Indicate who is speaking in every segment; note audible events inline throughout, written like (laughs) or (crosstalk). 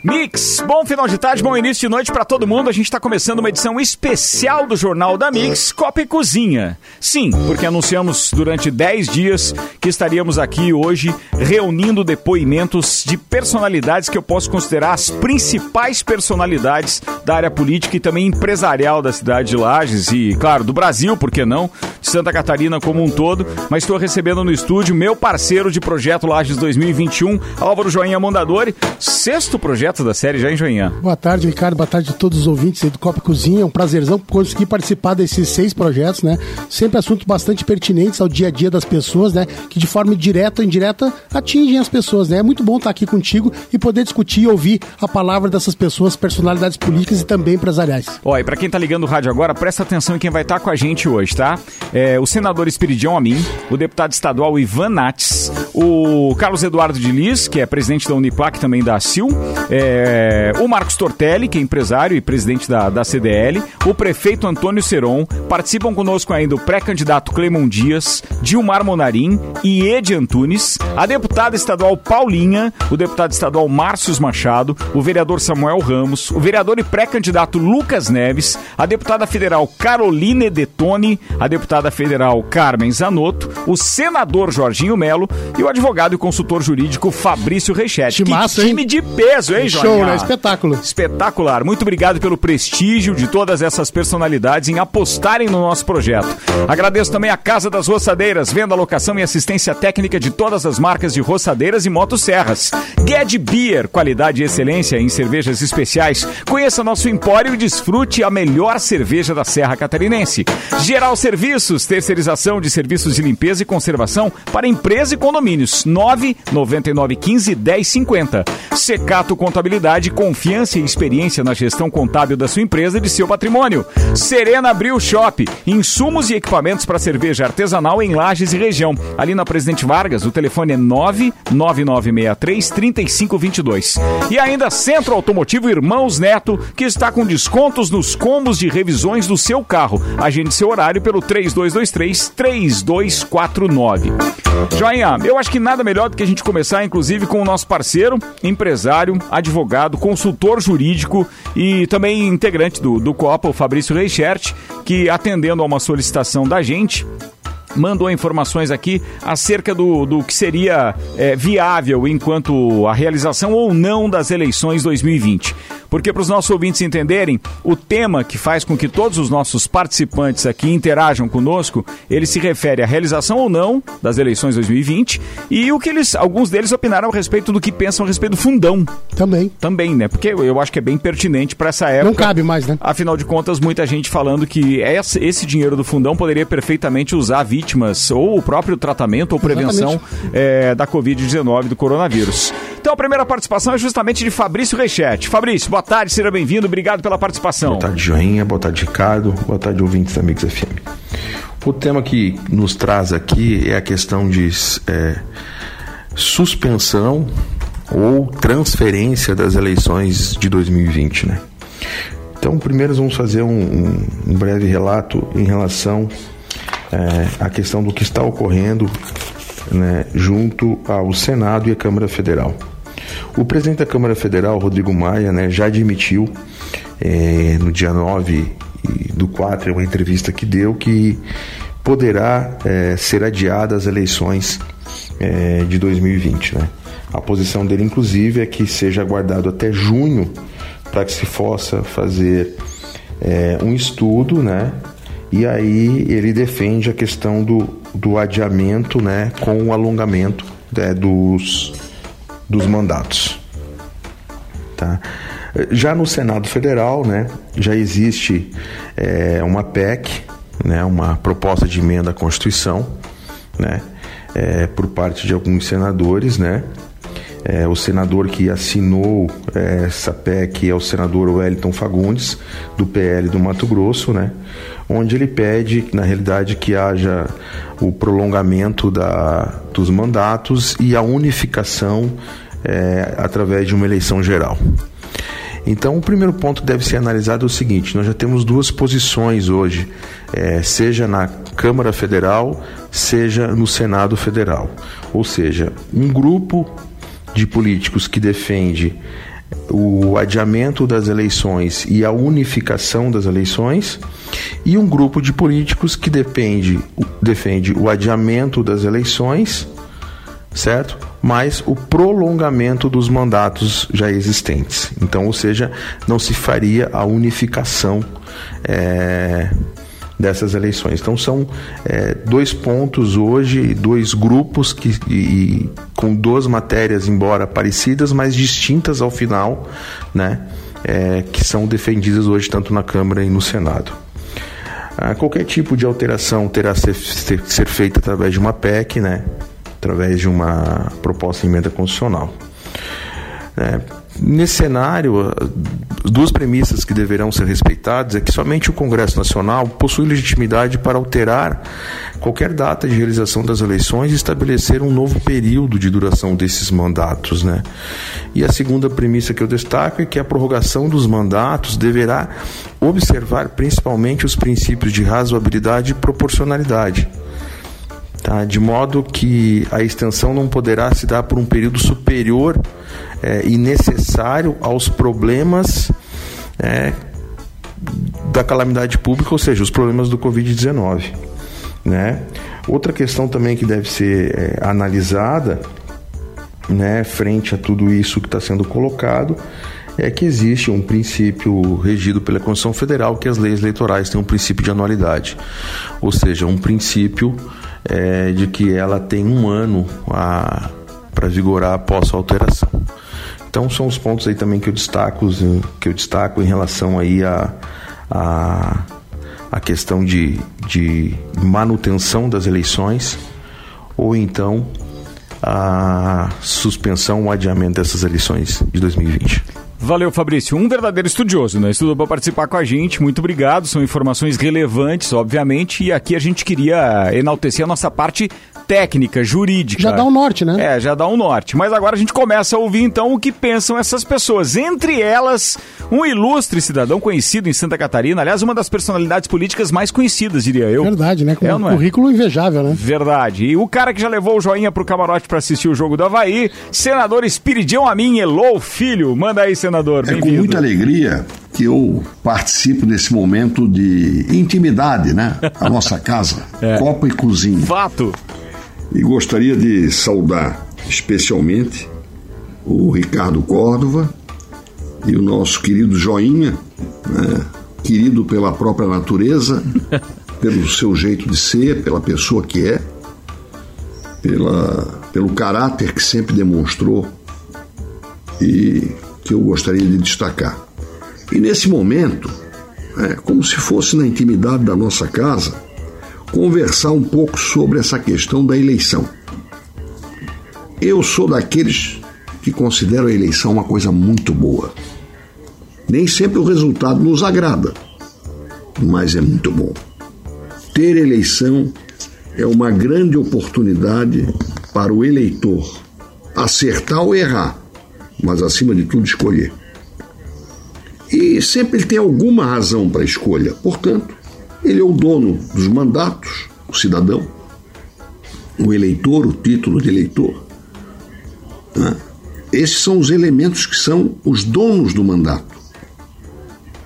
Speaker 1: Mix, bom final de tarde, bom início de noite para todo mundo. A gente está começando uma edição especial do Jornal da Mix, Copa e Cozinha. Sim, porque anunciamos durante 10 dias que estaríamos aqui hoje reunindo depoimentos de personalidades que eu posso considerar as principais personalidades da área política e também empresarial da cidade de Lages e, claro, do Brasil, por que não? De Santa Catarina como um todo. Mas estou recebendo no estúdio meu parceiro de projeto Lages 2021, Álvaro Joinha Mondadori, sexto projeto da série já em Joinha.
Speaker 2: Boa tarde, Ricardo. Boa tarde a todos os ouvintes do Copa Cozinha. É um prazerzão conseguir participar desses seis projetos, né? Sempre assuntos bastante pertinentes ao dia a dia das pessoas, né? Que de forma direta ou indireta atingem as pessoas, né? É muito bom estar aqui contigo e poder discutir e ouvir a palavra dessas pessoas, personalidades políticas e também empresariais.
Speaker 1: Ó, e pra quem tá ligando o rádio agora, presta atenção em quem vai estar com a gente hoje, tá? É, o senador Espiridião Amin, o deputado estadual Ivan Nates, o Carlos Eduardo de Lis, que é presidente da Uniplac também da CIL, é, é, o Marcos Tortelli, que é empresário e presidente da, da CDL, o prefeito Antônio Seron, participam conosco ainda o pré-candidato Clemon Dias, Dilmar Monarim e Ed Antunes, a deputada estadual Paulinha, o deputado estadual Márcios Machado, o vereador Samuel Ramos, o vereador e pré-candidato Lucas Neves, a deputada federal Caroline Detone, a deputada federal Carmen Zanotto, o senador Jorginho Melo e o advogado e consultor jurídico Fabrício Reichetti.
Speaker 2: Que massa,
Speaker 1: time
Speaker 2: hein?
Speaker 1: de peso, hein, Joinha?
Speaker 2: Show, né? Espetáculo.
Speaker 1: Espetacular. Muito obrigado pelo prestígio de todas essas personalidades em apostarem no nosso projeto. Agradeço também a Casa das Roçadeiras, venda, locação e assistência técnica de todas as marcas de roçadeiras e motosserras. Ged Beer, qualidade e excelência em cervejas especiais. Conheça nosso empório e desfrute a melhor cerveja da Serra Catarinense. Geral Serviços, terceirização de serviços de limpeza e conservação para empresa e condomínios. 99915 1050. Secato Contabilidade, confiança e experiência na gestão contábil da sua empresa e de seu patrimônio. Serena Bril Shop, insumos e equipamentos para cerveja artesanal em Lages e região. Ali na Presidente Vargas, o telefone é 99963 3522. E ainda Centro Automotivo Irmãos Neto, que está com descontos nos combos de revisões do seu carro. Agende seu horário pelo 3223 3249. Joinha, eu acho que nada melhor do que a gente começar, inclusive, com o nosso parceiro, empresário, advogado, consultor jurídico e também integrante do, do Copa, o Fabrício Reichert, que atendendo a uma solicitação da gente, mandou informações aqui acerca do, do que seria é, viável enquanto a realização ou não das eleições 2020. Porque, para os nossos ouvintes entenderem, o tema que faz com que todos os nossos participantes aqui interajam conosco, ele se refere à realização ou não das eleições 2020 e o que eles, alguns deles opinaram a respeito do que pensam a respeito do fundão.
Speaker 2: Também.
Speaker 1: Também, né? Porque eu acho que é bem pertinente para essa época.
Speaker 2: Não cabe mais, né?
Speaker 1: Afinal de contas, muita gente falando que esse esse dinheiro do fundão poderia perfeitamente usar vítimas ou o próprio tratamento ou prevenção é, da Covid-19, do coronavírus. Então a primeira participação é justamente de Fabrício Reichete. Fabrício, boa tarde, seja bem-vindo, obrigado pela participação.
Speaker 3: Boa tarde, Joinha. Boa tarde, Ricardo. Boa tarde, ouvintes da Mix FM. O tema que nos traz aqui é a questão de é, suspensão ou transferência das eleições de 2020, né? Então, primeiro vamos fazer um, um breve relato em relação é, à questão do que está ocorrendo né, junto ao Senado e à Câmara Federal. O presidente da Câmara Federal, Rodrigo Maia, né, já admitiu é, no dia 9 do 4, uma entrevista que deu, que poderá é, ser adiada as eleições é, de 2020. Né? A posição dele, inclusive, é que seja aguardado até junho para que se possa fazer é, um estudo, né? E aí ele defende a questão do, do adiamento, né, com o alongamento né, dos, dos mandatos. Tá? Já no Senado Federal, né, já existe é, uma PEC, né, uma proposta de emenda à Constituição, né, é, por parte de alguns senadores, né, é, o senador que assinou é, essa PEC é o senador Wellington Fagundes, do PL do Mato Grosso, né? onde ele pede, na realidade, que haja o prolongamento da, dos mandatos e a unificação é, através de uma eleição geral. Então, o primeiro ponto deve ser analisado é o seguinte: nós já temos duas posições hoje, é, seja na Câmara Federal, seja no Senado Federal. Ou seja, um grupo de políticos que defende o adiamento das eleições e a unificação das eleições, e um grupo de políticos que depende, defende o adiamento das eleições, certo? mas o prolongamento dos mandatos já existentes. Então, ou seja, não se faria a unificação é, dessas eleições. Então, são é, dois pontos hoje, dois grupos que, e, com duas matérias, embora parecidas, mas distintas ao final, né, é, que são defendidas hoje tanto na Câmara e no Senado. Ah, qualquer tipo de alteração terá ser, ser, ser feita através de uma PEC, né? através de uma proposta de emenda constitucional. É, nesse cenário, duas premissas que deverão ser respeitadas é que somente o Congresso Nacional possui legitimidade para alterar qualquer data de realização das eleições e estabelecer um novo período de duração desses mandatos. Né? E a segunda premissa que eu destaco é que a prorrogação dos mandatos deverá observar principalmente os princípios de razoabilidade e proporcionalidade tá? de modo que a extensão não poderá se dar por um período superior é, e necessário aos problemas é, da calamidade pública, ou seja, os problemas do Covid-19. Né? Outra questão também que deve ser é, analisada né, frente a tudo isso que está sendo colocado é que existe um princípio regido pela Constituição Federal que as leis eleitorais têm um princípio de anualidade, ou seja, um princípio é, de que ela tem um ano para vigorar após a alteração. Então são os pontos aí também que eu destaco, que eu destaco em relação aí a, a, a questão de, de manutenção das eleições ou então a suspensão ou adiamento dessas eleições de 2020.
Speaker 1: Valeu, Fabrício. Um verdadeiro estudioso, né? Estudou para participar com a gente. Muito obrigado. São informações relevantes, obviamente. E aqui a gente queria enaltecer a nossa parte técnica, jurídica.
Speaker 2: Já dá um norte, né?
Speaker 1: É, já dá um norte. Mas agora a gente começa a ouvir então o que pensam essas pessoas. Entre elas, um ilustre cidadão conhecido em Santa Catarina, aliás, uma das personalidades políticas mais conhecidas, diria eu.
Speaker 2: Verdade, né? Com é, um é? currículo invejável, né?
Speaker 1: Verdade. E o cara que já levou o joinha pro camarote para assistir o jogo do Havaí, senador Espiridião Amin Elô Filho. Manda aí, senador.
Speaker 4: É com muita alegria que eu participo desse momento de intimidade, né? A nossa casa, (laughs) é. copa e cozinha.
Speaker 1: Fato.
Speaker 4: E gostaria de saudar especialmente o Ricardo Córdova e o nosso querido Joinha, né? querido pela própria natureza, (laughs) pelo seu jeito de ser, pela pessoa que é, pela, pelo caráter que sempre demonstrou e que eu gostaria de destacar. E nesse momento, é, como se fosse na intimidade da nossa casa, conversar um pouco sobre essa questão da eleição. Eu sou daqueles que consideram a eleição uma coisa muito boa. Nem sempre o resultado nos agrada, mas é muito bom. Ter eleição é uma grande oportunidade para o eleitor acertar ou errar, mas acima de tudo escolher. E sempre ele tem alguma razão para a escolha, portanto, ele é o dono dos mandatos, o cidadão, o eleitor, o título de eleitor. Né? Esses são os elementos que são os donos do mandato.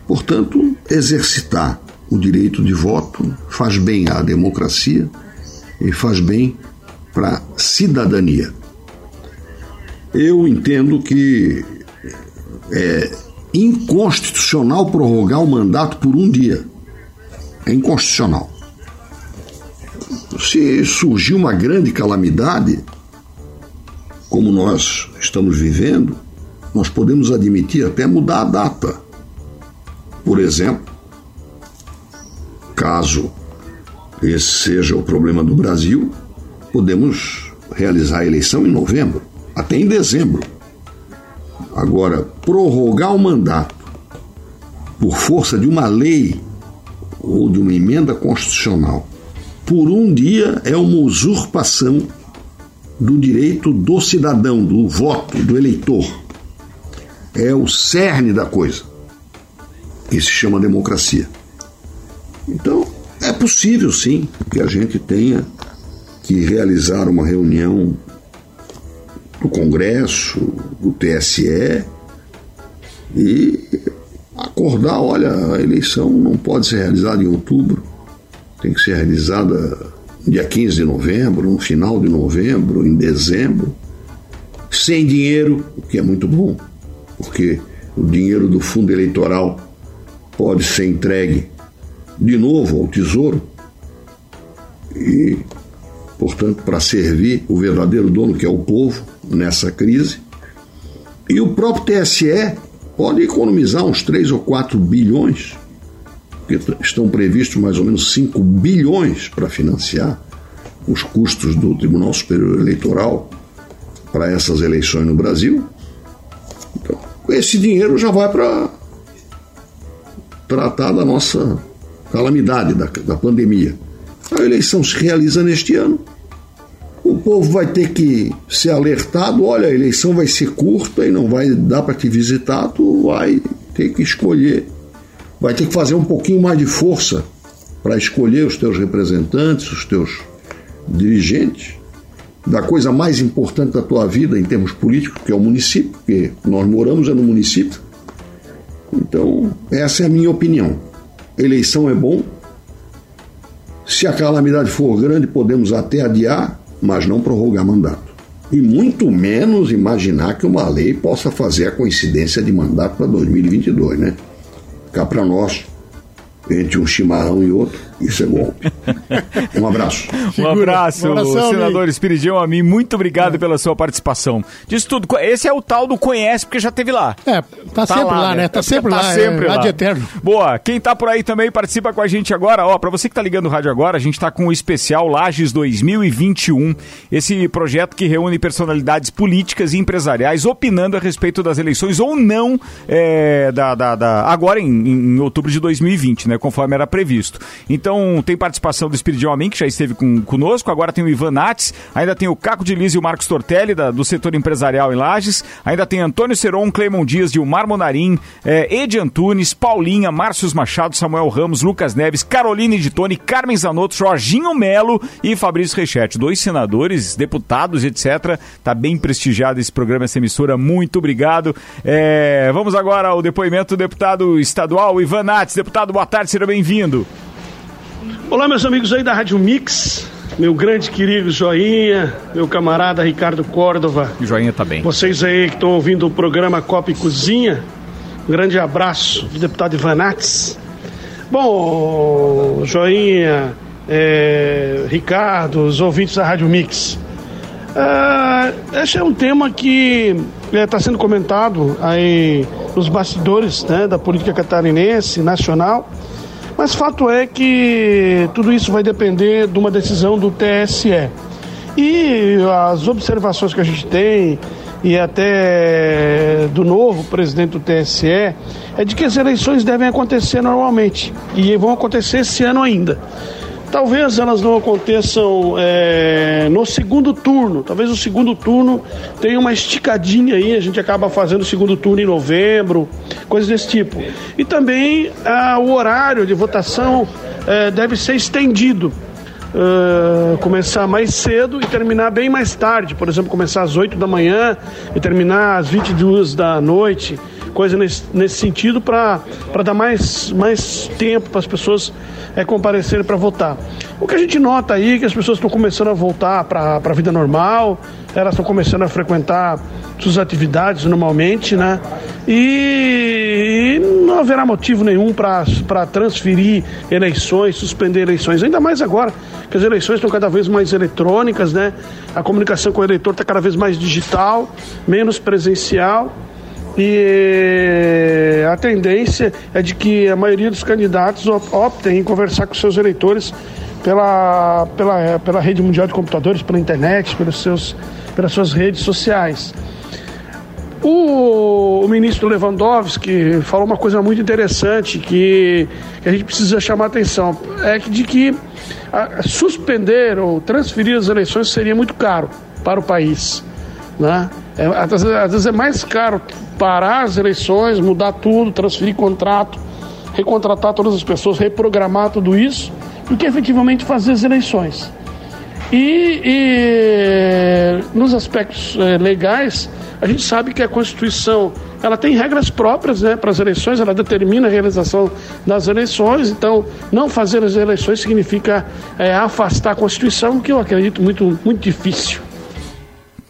Speaker 4: Portanto, exercitar o direito de voto faz bem à democracia e faz bem para a cidadania. Eu entendo que é inconstitucional prorrogar o mandato por um dia é inconstitucional. Se surgir uma grande calamidade, como nós estamos vivendo, nós podemos admitir até mudar a data. Por exemplo, caso esse seja o problema do Brasil, podemos realizar a eleição em novembro, até em dezembro. Agora, prorrogar o mandato por força de uma lei ou de uma emenda constitucional por um dia é uma usurpação do direito do cidadão, do voto, do eleitor. É o cerne da coisa. Isso se chama democracia. Então, é possível sim que a gente tenha que realizar uma reunião do Congresso, do TSE e acordar, olha, a eleição não pode ser realizada em outubro, tem que ser realizada dia 15 de novembro, no final de novembro, em dezembro, sem dinheiro, o que é muito bom, porque o dinheiro do fundo eleitoral pode ser entregue de novo ao Tesouro e, portanto, para servir o verdadeiro dono, que é o povo, nessa crise. E o próprio TSE pode economizar uns 3 ou 4 bilhões estão previstos mais ou menos 5 bilhões para financiar os custos do Tribunal Superior Eleitoral para essas eleições no Brasil. Então, esse dinheiro já vai para tratar da nossa calamidade, da, da pandemia. A eleição se realiza neste ano. O povo vai ter que ser alertado: olha, a eleição vai ser curta e não vai dar para te visitar, tu vai ter que escolher vai ter que fazer um pouquinho mais de força para escolher os teus representantes, os teus dirigentes, da coisa mais importante da tua vida em termos políticos, que é o município, porque nós moramos é no município. Então, essa é a minha opinião. Eleição é bom. Se a calamidade for grande, podemos até adiar, mas não prorrogar mandato. E muito menos imaginar que uma lei possa fazer a coincidência de mandato para 2022, né? cá para nós, entre um chimarrão e outro, isso é golpe. (laughs) Um abraço.
Speaker 1: um abraço, um abração, senador Espiridião a mim. Muito obrigado é. pela sua participação. Diz tudo. Esse é o tal do conhece, porque já teve lá.
Speaker 2: É, tá, tá sempre lá, lá né? Tá, tá sempre tá lá. Sempre é, lá. de eterno.
Speaker 1: Boa. Quem tá por aí também participa com a gente agora. Ó, pra você que tá ligando o rádio agora, a gente tá com o especial Lages 2021. Esse projeto que reúne personalidades políticas e empresariais opinando a respeito das eleições ou não é, da, da, da, agora em, em outubro de 2020, né? Conforme era previsto. Então, tem participação do Espiridião Amin, que já esteve com, conosco. Agora tem o Ivan Nates, ainda tem o Caco de Liz e o Marcos Tortelli, da, do setor empresarial em Lages. Ainda tem Antônio Seron, Clemon Dias, Dilmar Monarim, é, Edi Antunes, Paulinha, Márcios Machado, Samuel Ramos, Lucas Neves, Caroline de Tone, Carmen Zanotto, Jorginho Melo e Fabrício Rechetti. Dois senadores, deputados, etc. Tá bem prestigiado esse programa, essa emissora. Muito obrigado. É, vamos agora ao depoimento do deputado estadual Ivan Nates. Deputado, boa tarde, seja bem-vindo.
Speaker 5: Olá, meus amigos aí da Rádio Mix, meu grande querido Joinha, meu camarada Ricardo Córdova.
Speaker 1: Joinha tá bem.
Speaker 5: Vocês aí que estão ouvindo o programa Copa e Cozinha, um grande abraço do deputado Ivanates. Bom, Joinha, é, Ricardo, os ouvintes da Rádio Mix. É, esse é um tema que está é, tá sendo comentado aí nos bastidores né, da política catarinense, nacional. Mas fato é que tudo isso vai depender de uma decisão do TSE. E as observações que a gente tem, e até do novo presidente do TSE, é de que as eleições devem acontecer normalmente. E vão acontecer esse ano ainda. Talvez elas não aconteçam é, no segundo turno. Talvez o segundo turno tenha uma esticadinha aí. A gente acaba fazendo o segundo turno em novembro, coisas desse tipo. E também ah, o horário de votação é, deve ser estendido. Uh, começar mais cedo e terminar bem mais tarde. Por exemplo, começar às 8 da manhã e terminar às 22 da noite coisa nesse, nesse sentido para dar mais, mais tempo para as pessoas é, comparecerem para votar. O que a gente nota aí é que as pessoas estão começando a voltar para a vida normal, elas estão começando a frequentar suas atividades normalmente, né? E, não haverá motivo nenhum para transferir eleições, suspender eleições, ainda mais agora que as eleições estão cada vez mais eletrônicas, né? A comunicação com o eleitor está cada vez mais digital, menos presencial. E a tendência é de que a maioria dos candidatos optem em conversar com seus eleitores pela, pela, pela rede mundial de computadores, pela internet, pelos seus, pelas suas redes sociais. O, o, ministro Lewandowski falou uma coisa muito interessante que, que a gente precisa chamar atenção, é de que a, suspender ou transferir as eleições seria muito caro. para o país. Né? É, às, vezes é mais caro parar as eleições, mudar tudo, transferir contrato, recontratar todas as pessoas, reprogramar tudo isso, do que efetivamente fazer as eleições. E, e nos aspectos é, legais, a gente sabe que a Constituição ela tem regras próprias né, para as eleições, ela determina a realização das eleições, então não fazer as eleições significa é, afastar a Constituição, que eu acredito muito, muito difícil.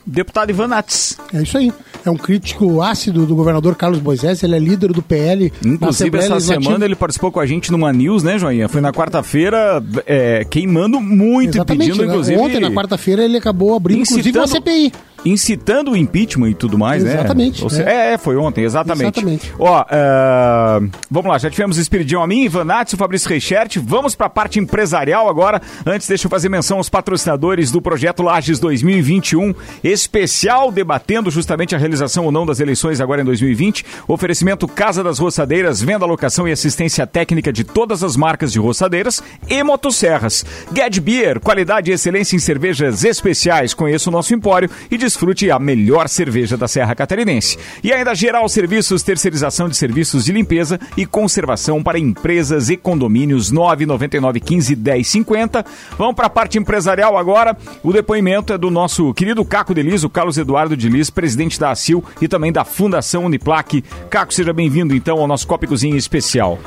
Speaker 1: Deputado Ivan Nats.
Speaker 2: É isso aí. É um crítico ácido do governador Carlos Moisés, ele é líder do PL.
Speaker 1: Inclusive, essa semana ele participou com a gente numa news, né, Joinha? Foi na quarta-feira, é, queimando muito
Speaker 2: Exatamente,
Speaker 1: e pedindo,
Speaker 2: né?
Speaker 1: inclusive.
Speaker 2: Ontem, na quarta-feira, ele acabou abrindo, inclusive, uma CPI
Speaker 1: incitando o impeachment e tudo mais,
Speaker 2: exatamente,
Speaker 1: né? Exatamente. É. é, foi ontem, exatamente.
Speaker 2: Exatamente.
Speaker 1: Ó, uh, vamos lá, já tivemos Espiridão a mim, Ivan Nats, o Fabrício Reichert. Vamos para a parte empresarial agora. Antes, deixa eu fazer menção aos patrocinadores do projeto Lages 2021, especial debatendo justamente a realização ou não das eleições agora em 2020. Oferecimento Casa das Roçadeiras, venda, locação e assistência técnica de todas as marcas de roçadeiras e motosserras. Get Beer, qualidade e excelência em cervejas especiais. Conheça o nosso empório e desfrute a melhor cerveja da Serra Catarinense. E ainda Geral Serviços, terceirização de serviços de limpeza e conservação para empresas e condomínios 999 15 10 50. Vamos para a parte empresarial agora. O depoimento é do nosso querido Caco Delis, o Carlos Eduardo de Lis, presidente da ACIL e também da Fundação Uniplac. Caco, seja bem-vindo então ao nosso Copa Cozinha especial.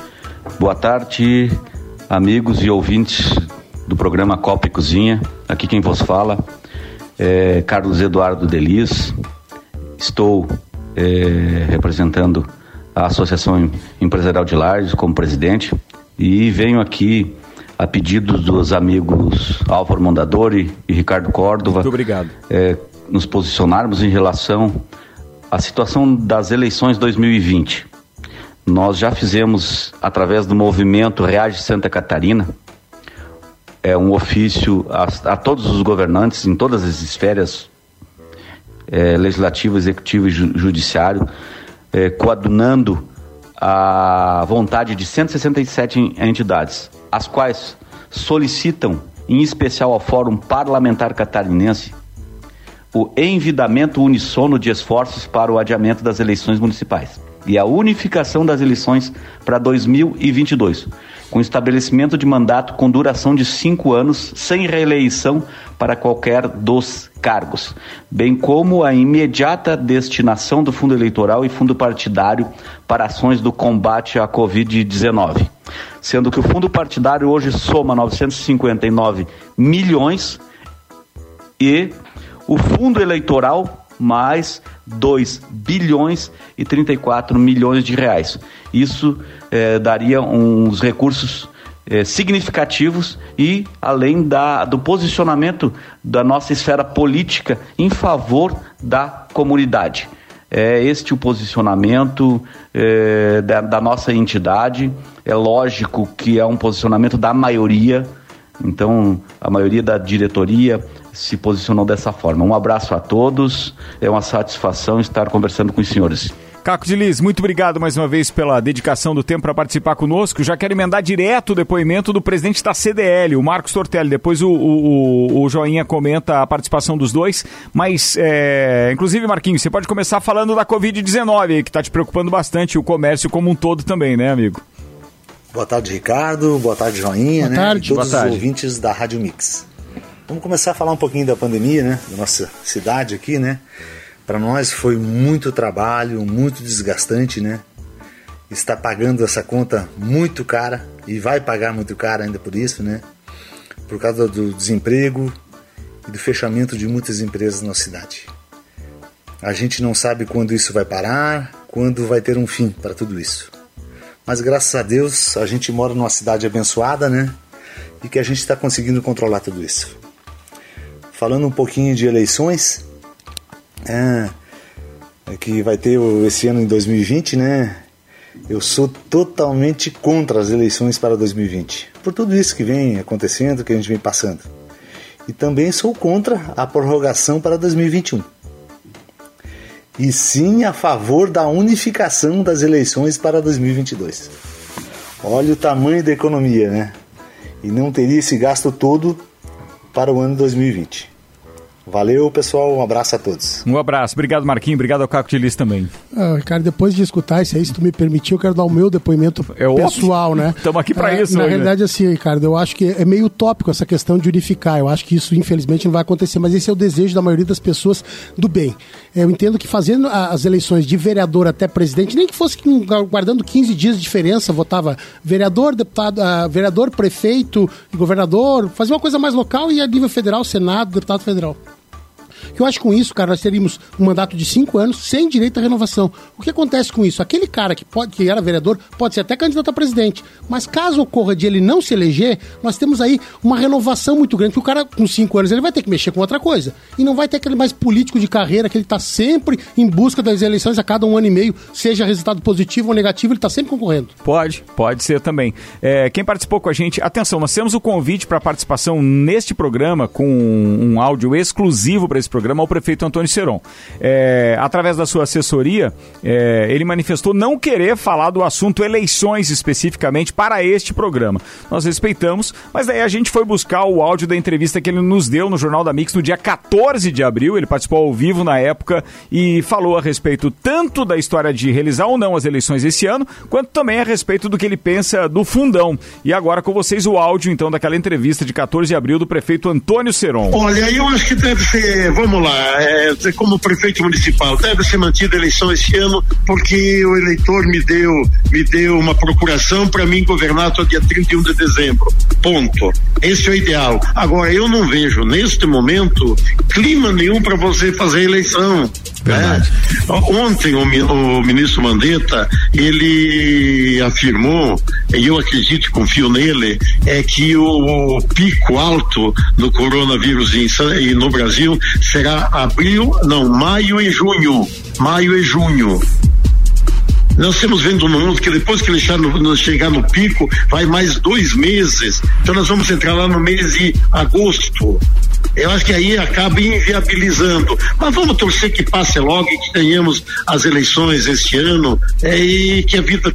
Speaker 6: Boa tarde, amigos e ouvintes do programa Copa e Cozinha. Aqui quem vos fala é, Carlos Eduardo Delis, estou é, representando a Associação Empresarial de Lages como presidente e venho aqui a pedido dos amigos Álvaro Mondadori e Ricardo Córdova.
Speaker 1: Muito obrigado.
Speaker 6: É, nos posicionarmos em relação à situação das eleições 2020. Nós já fizemos, através do movimento Reage Santa Catarina, é um ofício a, a todos os governantes em todas as esferas é, legislativo, executivo e ju, judiciário, é, coadunando a vontade de 167 entidades, as quais solicitam, em especial ao Fórum Parlamentar Catarinense, o envidamento unissono de esforços para o adiamento das eleições municipais e a unificação das eleições para 2022, com estabelecimento de mandato com duração de cinco anos, sem reeleição para qualquer dos cargos, bem como a imediata destinação do fundo eleitoral e fundo partidário para ações do combate à Covid-19. Sendo que o fundo partidário hoje soma 959 milhões e o fundo eleitoral mais 2 bilhões e 34 milhões de reais. Isso eh, daria uns recursos eh, significativos e além da, do posicionamento da nossa esfera política em favor da comunidade. É este o posicionamento eh, da, da nossa entidade. É lógico que é um posicionamento da maioria, então a maioria da diretoria se posicionou dessa forma. Um abraço a todos, é uma satisfação estar conversando com os senhores.
Speaker 1: Caco de Liz, muito obrigado mais uma vez pela dedicação do tempo para participar conosco. Já quero emendar direto o depoimento do presidente da CDL, o Marcos Tortelli. Depois o, o, o Joinha comenta a participação dos dois. Mas, é, inclusive, Marquinhos, você pode começar falando da Covid-19, que está te preocupando bastante, o comércio como um todo também, né, amigo?
Speaker 7: Boa tarde, Ricardo. Boa tarde, Joinha.
Speaker 2: Boa
Speaker 7: né?
Speaker 2: tarde.
Speaker 7: E todos
Speaker 1: Boa tarde.
Speaker 7: os ouvintes da Rádio Mix. Vamos começar a falar um pouquinho da pandemia, né? Da nossa cidade aqui, né? Para nós foi muito trabalho, muito desgastante, né? Está pagando essa conta muito cara e vai pagar muito cara ainda por isso, né? Por causa do desemprego e do fechamento de muitas empresas na cidade. A gente não sabe quando isso vai parar, quando vai ter um fim para tudo isso. Mas graças a Deus a gente mora numa cidade abençoada, né? E que a gente está conseguindo controlar tudo isso. Falando um pouquinho de eleições, é, é que vai ter esse ano em 2020, né? Eu sou totalmente contra as eleições para 2020, por tudo isso que vem acontecendo, que a gente vem passando. E também sou contra a prorrogação para 2021. E sim a favor da unificação das eleições para 2022. Olha o tamanho da economia, né? E não teria esse gasto todo para o ano 2020. Valeu, pessoal. Um abraço a todos.
Speaker 1: Um abraço. Obrigado, Marquinhos. Obrigado ao Caco de Lis também.
Speaker 2: Ah, cara, depois de escutar isso aí, se tu me permitir, eu quero dar o meu depoimento
Speaker 1: É
Speaker 2: pessoal,
Speaker 1: óbvio.
Speaker 2: né? (laughs)
Speaker 1: Tamo aqui pra
Speaker 2: É,
Speaker 1: isso
Speaker 2: Na
Speaker 1: hoje, né?
Speaker 2: realidade, assim, Ricardo, eu acho que é meio utópico essa questão de unificar. Eu acho que isso, infelizmente, não vai acontecer, mas esse é o desejo da maioria das pessoas do bem. Eu entendo que fazendo as eleições de vereador até presidente, nem que fosse guardando 15 dias de diferença, votava vereador, deputado, ah, vereador, prefeito, governador, fazer uma coisa mais local e a nível federal, Senado, deputado federal. Que eu acho que com isso, cara, nós teríamos um mandato de cinco anos sem direito à renovação. O que acontece com isso? Aquele cara que, pode, que era vereador pode ser até candidato a presidente, mas caso ocorra de ele não se eleger, nós temos aí uma renovação muito grande, que o cara com cinco anos ele vai ter que mexer com outra coisa. E não vai ter aquele mais político de carreira que ele está sempre em busca das eleições a cada um ano e meio, seja resultado positivo ou negativo, ele está sempre concorrendo.
Speaker 1: Pode, pode ser também. É, quem participou com a gente, atenção, nós temos o convite para participação neste programa com um áudio exclusivo para esse programa ao prefeito Antônio Seron. É, através da sua assessoria, é, ele manifestou não querer falar do assunto eleições especificamente para este programa. Nós respeitamos, mas daí a gente foi buscar o áudio da entrevista que ele nos deu no Jornal da Mix no dia 14 de abril. Ele participou ao vivo na época e falou a respeito tanto da história de realizar ou não as eleições esse ano, quanto também a respeito do que ele pensa do fundão. E agora com vocês o áudio então daquela entrevista de 14 de abril do prefeito Antônio Seron.
Speaker 8: Olha, eu acho que deve ser, vamos lá, é, como prefeito municipal, deve ser mantida a eleição esse ano, porque o eleitor me deu, me deu uma procuração para mim governar até o dia 31 de dezembro. Ponto. Esse é o ideal. Agora, eu não vejo neste momento clima nenhum para você fazer eleição. Né? Ontem o, o ministro Mandetta ele afirmou e eu acredito e confio nele é que o, o pico alto do coronavírus em no Brasil será abril, não, maio e junho, maio e junho. Nós estamos vendo no mundo que depois que chegar no, chegar no pico, vai mais dois meses. Então nós vamos entrar lá no mês de agosto. Eu acho que aí acaba inviabilizando. Mas vamos torcer que passe logo e que tenhamos as eleições este ano é, e que a vida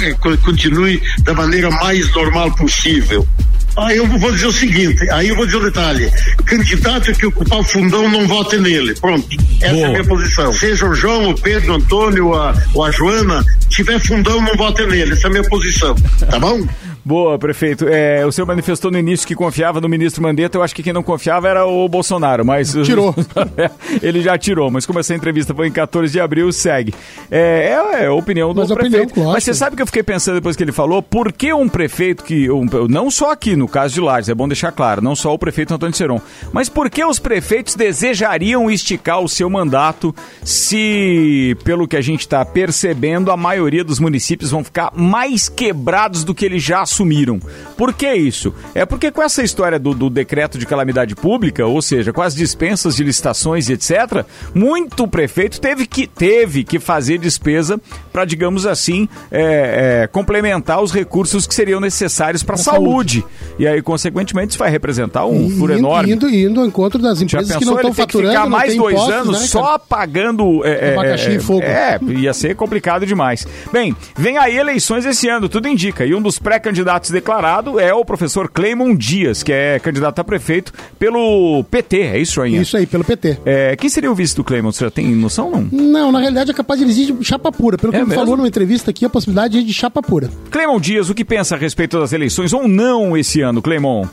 Speaker 8: eh, co- continue da maneira mais normal possível. Aí eu vou dizer o seguinte, aí eu vou dizer o detalhe. Candidato que ocupar o fundão não vote nele. Pronto. Essa é a minha posição. Seja o João, o Pedro, o Antônio ou a, ou a Joana, tiver fundão, não vote nele. Essa é a minha posição. Tá bom?
Speaker 1: Boa, prefeito. É, o senhor manifestou no início que confiava no ministro Mandetta. Eu acho que quem não confiava era o Bolsonaro, mas. (laughs)
Speaker 2: Tirou. (laughs)
Speaker 1: Ele já tirou, mas como essa entrevista foi em 14 de abril, segue. É, é, é a opinião do
Speaker 2: Mas a opinião,
Speaker 1: prefeito.
Speaker 2: lógico.
Speaker 1: Mas você sabe que eu fiquei pensando depois que ele falou, por que um prefeito que. um- não só aqui, no caso de Lages, é bom deixar claro, não só o prefeito Antônio Seron, mas por que os prefeitos desejariam esticar o seu mandato se, pelo que a gente está percebendo, a maioria dos municípios vão ficar mais quebrados do que eles já assumiram? Por que isso? É porque com essa história do, do decreto de calamidade pública, ou seja, com as dispensas de licitações e etc., muito prefeito teve que, teve que fazer despesa para, digamos assim, é, é, complementar os recursos que seriam necessários para a saúde. E aí, consequentemente, isso vai representar um furo
Speaker 2: indo,
Speaker 1: enorme.
Speaker 2: Indo, indo ao encontro das empresas
Speaker 1: pensou
Speaker 2: que não estão
Speaker 1: ter que
Speaker 2: faturando,
Speaker 1: ficar mais
Speaker 2: tem
Speaker 1: dois
Speaker 2: impostos,
Speaker 1: anos
Speaker 2: né,
Speaker 1: só pagando é, é,
Speaker 2: Abacaxi
Speaker 1: é,
Speaker 2: e fogo.
Speaker 1: É, ia ser complicado demais. Bem, vem aí eleições esse ano, tudo indica. E um dos pré-candidatos declarado é o professor Cleimon Dias, que é candidato a prefeito pelo PT, é isso, Joinha?
Speaker 2: Isso aí, pelo PT.
Speaker 1: É, quem seria o vice do Cleimon? Você já tem noção, não?
Speaker 2: Não, na realidade é capaz de eles ir de chapa pura. Pelo que
Speaker 1: É
Speaker 2: ele
Speaker 1: mesmo?
Speaker 2: falou numa entrevista aqui, a possibilidade é de chapa pura.
Speaker 1: Cleimon Dias, o que pensa a respeito das eleições ou não esse ano, Cleimon?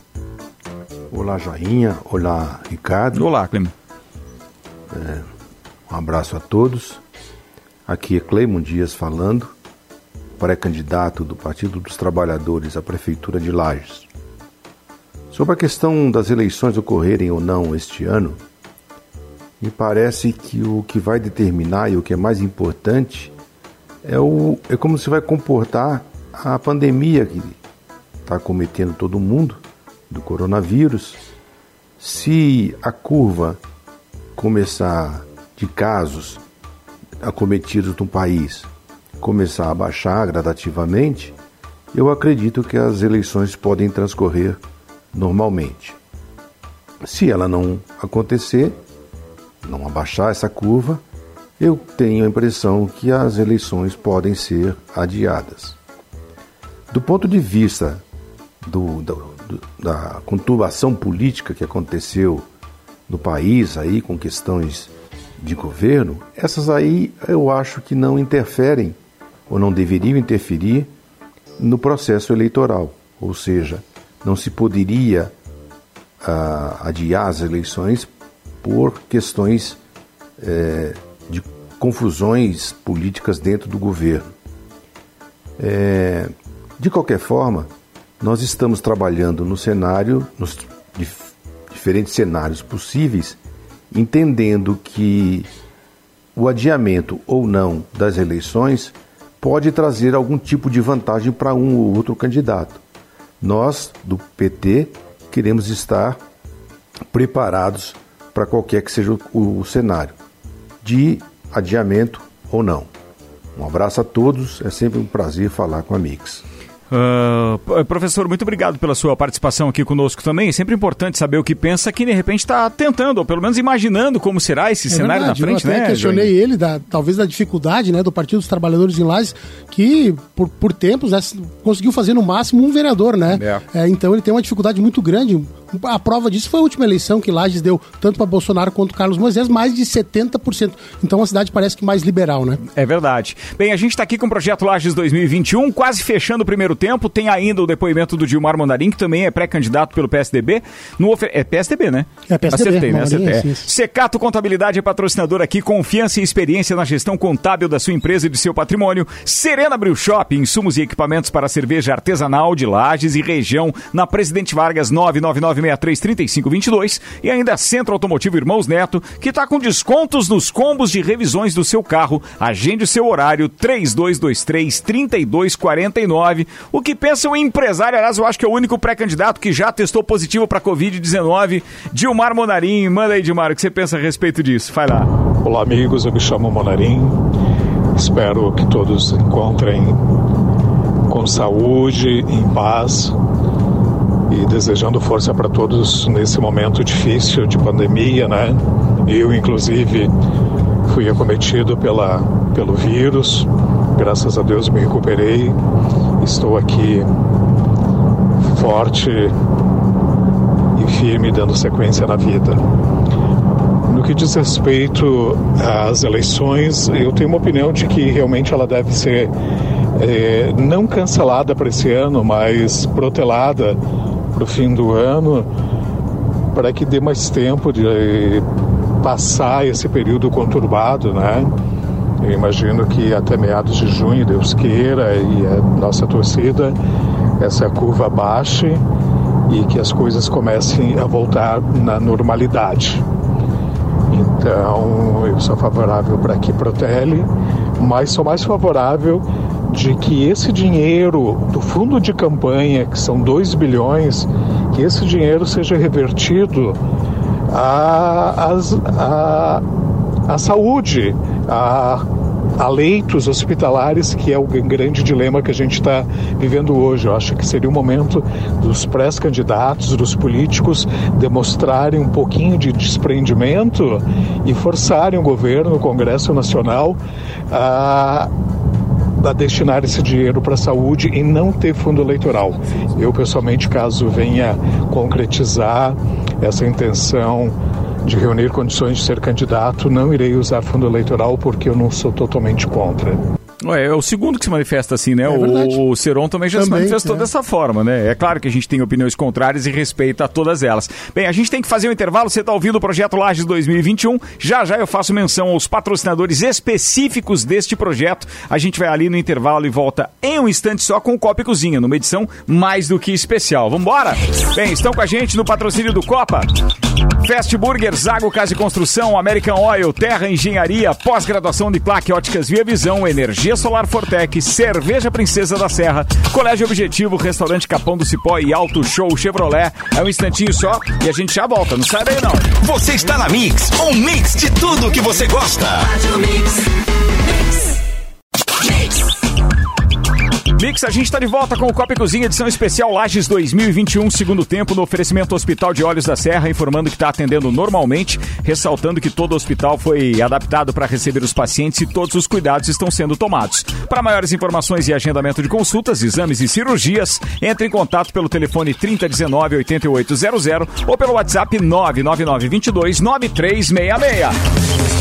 Speaker 9: Olá, Joinha. Olá, Ricardo.
Speaker 1: Olá, Cleimon.
Speaker 9: Um abraço a todos. Aqui é Cleimon Dias falando, pré-candidato do Partido dos Trabalhadores à Prefeitura de Lages. Sobre a questão das eleições ocorrerem ou não este ano, me parece que o que vai determinar e o que é mais importante é, o, é como se vai comportar a pandemia que está cometendo todo mundo do coronavírus. Se a curva começar de casos acometidos no país começar a baixar gradativamente, eu acredito que as eleições podem transcorrer normalmente. Se ela não acontecer, não abaixar essa curva, eu tenho a impressão que as eleições podem ser adiadas. Do ponto de vista do, do- do- da conturbação política que aconteceu no país aí com questões de governo, essas aí eu acho que não interferem ou não deveriam interferir no processo eleitoral, ou seja, não se poderia ah, adiar as eleições por questões eh, de confusões políticas dentro do governo. É, de qualquer forma, nós estamos trabalhando no cenário, nos dif diferentes cenários possíveis, entendendo que o adiamento ou não das eleições pode trazer algum tipo de vantagem para um ou outro candidato. Nós, do PT, queremos estar preparados para qualquer que seja o, o cenário, de adiamento ou não. Um abraço a todos, é sempre um prazer falar com a Mix.
Speaker 1: Uh, professor, muito obrigado pela sua participação aqui conosco também. É sempre importante saber o que pensa que de repente está tentando, ou pelo menos imaginando como será esse é cenário verdade, na frente,
Speaker 2: eu até
Speaker 1: né?
Speaker 2: questionei Johnny? ele, da, talvez da dificuldade né, do Partido dos Trabalhadores em Lages, que por, por tempos né, conseguiu fazer no máximo um vereador, né? É. É, então ele tem uma dificuldade muito grande. A prova disso foi a última eleição que Lages deu tanto para Bolsonaro quanto Carlos Moisés, mais de 70%. Então a cidade parece que mais liberal, né?
Speaker 1: É verdade. Bem, a gente está aqui com o projeto Lages 2021, quase fechando o primeiro tempo. Tem ainda o depoimento do Gilmar Mondarim, que também é pré-candidato pelo PSDB. No ofer... É PSDB, né?
Speaker 2: É PSDB.
Speaker 1: Acertei, né? Acertei. É. Secato Contabilidade é patrocinador aqui, confiança e experiência na gestão contábil da sua empresa e do seu patrimônio. Serena Brew Shop, insumos e equipamentos para cerveja artesanal de Lages e região, na Presidente Vargas 999633522 e ainda Centro Automotivo Irmãos Neto, que está com descontos nos combos de revisões do seu carro. Agende o seu horário 3223 3249. O que pensa o empresário, aliás, eu acho que é o único pré-candidato que já testou positivo para Covid-19, Dilmar Monarim. Manda aí, Dilmar, o que você pensa a respeito disso? Vai lá.
Speaker 10: Olá, amigos, eu me chamo Monarim. Espero que todos se encontrem com saúde, em paz desejando força para todos nesse momento difícil de pandemia, né? Eu, inclusive, fui acometido pela, pelo vírus, graças a Deus me recuperei, estou aqui forte e firme, dando sequência na vida. No que diz respeito às eleições, eu tenho uma opinião de que realmente ela deve ser é, não cancelada para esse ano, mas protelada para o fim do ano, para que dê mais tempo de passar esse período conturbado, né? Eu imagino que até meados de junho, Deus queira, e a nossa torcida, essa curva baixe e que as coisas comecem a voltar na normalidade. Então, eu sou favorável para que protele, mas sou mais favorável de que esse dinheiro do fundo de campanha, que são 2 bilhões, que esse dinheiro seja revertido à, à, à, saúde, a, a leitos hospitalares, que é o grande dilema que a gente está vivendo hoje. Eu acho que seria o momento dos pré-candidatos, dos políticos, demonstrarem um pouquinho de desprendimento e forçarem o governo, o Congresso Nacional, a a destinar esse dinheiro para a saúde e não ter fundo eleitoral. Eu, pessoalmente, caso venha concretizar essa intenção de reunir condições de ser candidato, não irei usar fundo eleitoral porque eu não sou totalmente contra.
Speaker 1: É, o segundo que se manifesta assim, né? É o, o Seron também já também, se manifestou é. dessa forma, né? É claro que a gente tem opiniões contrárias e respeita todas elas. Bem, a gente tem que fazer um intervalo. Você está ouvindo o Projeto Lages 2021. Já já eu faço menção aos patrocinadores específicos deste projeto. A gente vai ali no intervalo e volta em um instante só com o Copa e Cozinha, numa edição mais do que especial. Vambora? Bem, estão com a gente no patrocínio do Copa. Fast Burger, Zago Casa e Construção, American Oil, Terra Engenharia, pós-graduação de plaque óticas Via Visão, Energia Solar Fortec, Cerveja Princesa da Serra, Colégio Objetivo, Restaurante Capão do Cipó e Auto Show Chevrolet. É um instantinho só e a gente já volta, não sai daí não.
Speaker 11: Você está na Mix, um mix de tudo que você gosta. Mix. Mix.
Speaker 1: Mix, a gente está de volta com o Copa e Cozinha, edição especial Lages 2021, segundo tempo, no oferecimento Hospital de Olhos da Serra, informando que está atendendo normalmente, ressaltando que todo o hospital foi adaptado para receber os pacientes e todos os cuidados estão sendo tomados. Para maiores informações e agendamento de consultas, exames e cirurgias, entre em contato pelo telefone 3019-8800 ou pelo WhatsApp 99922 9366.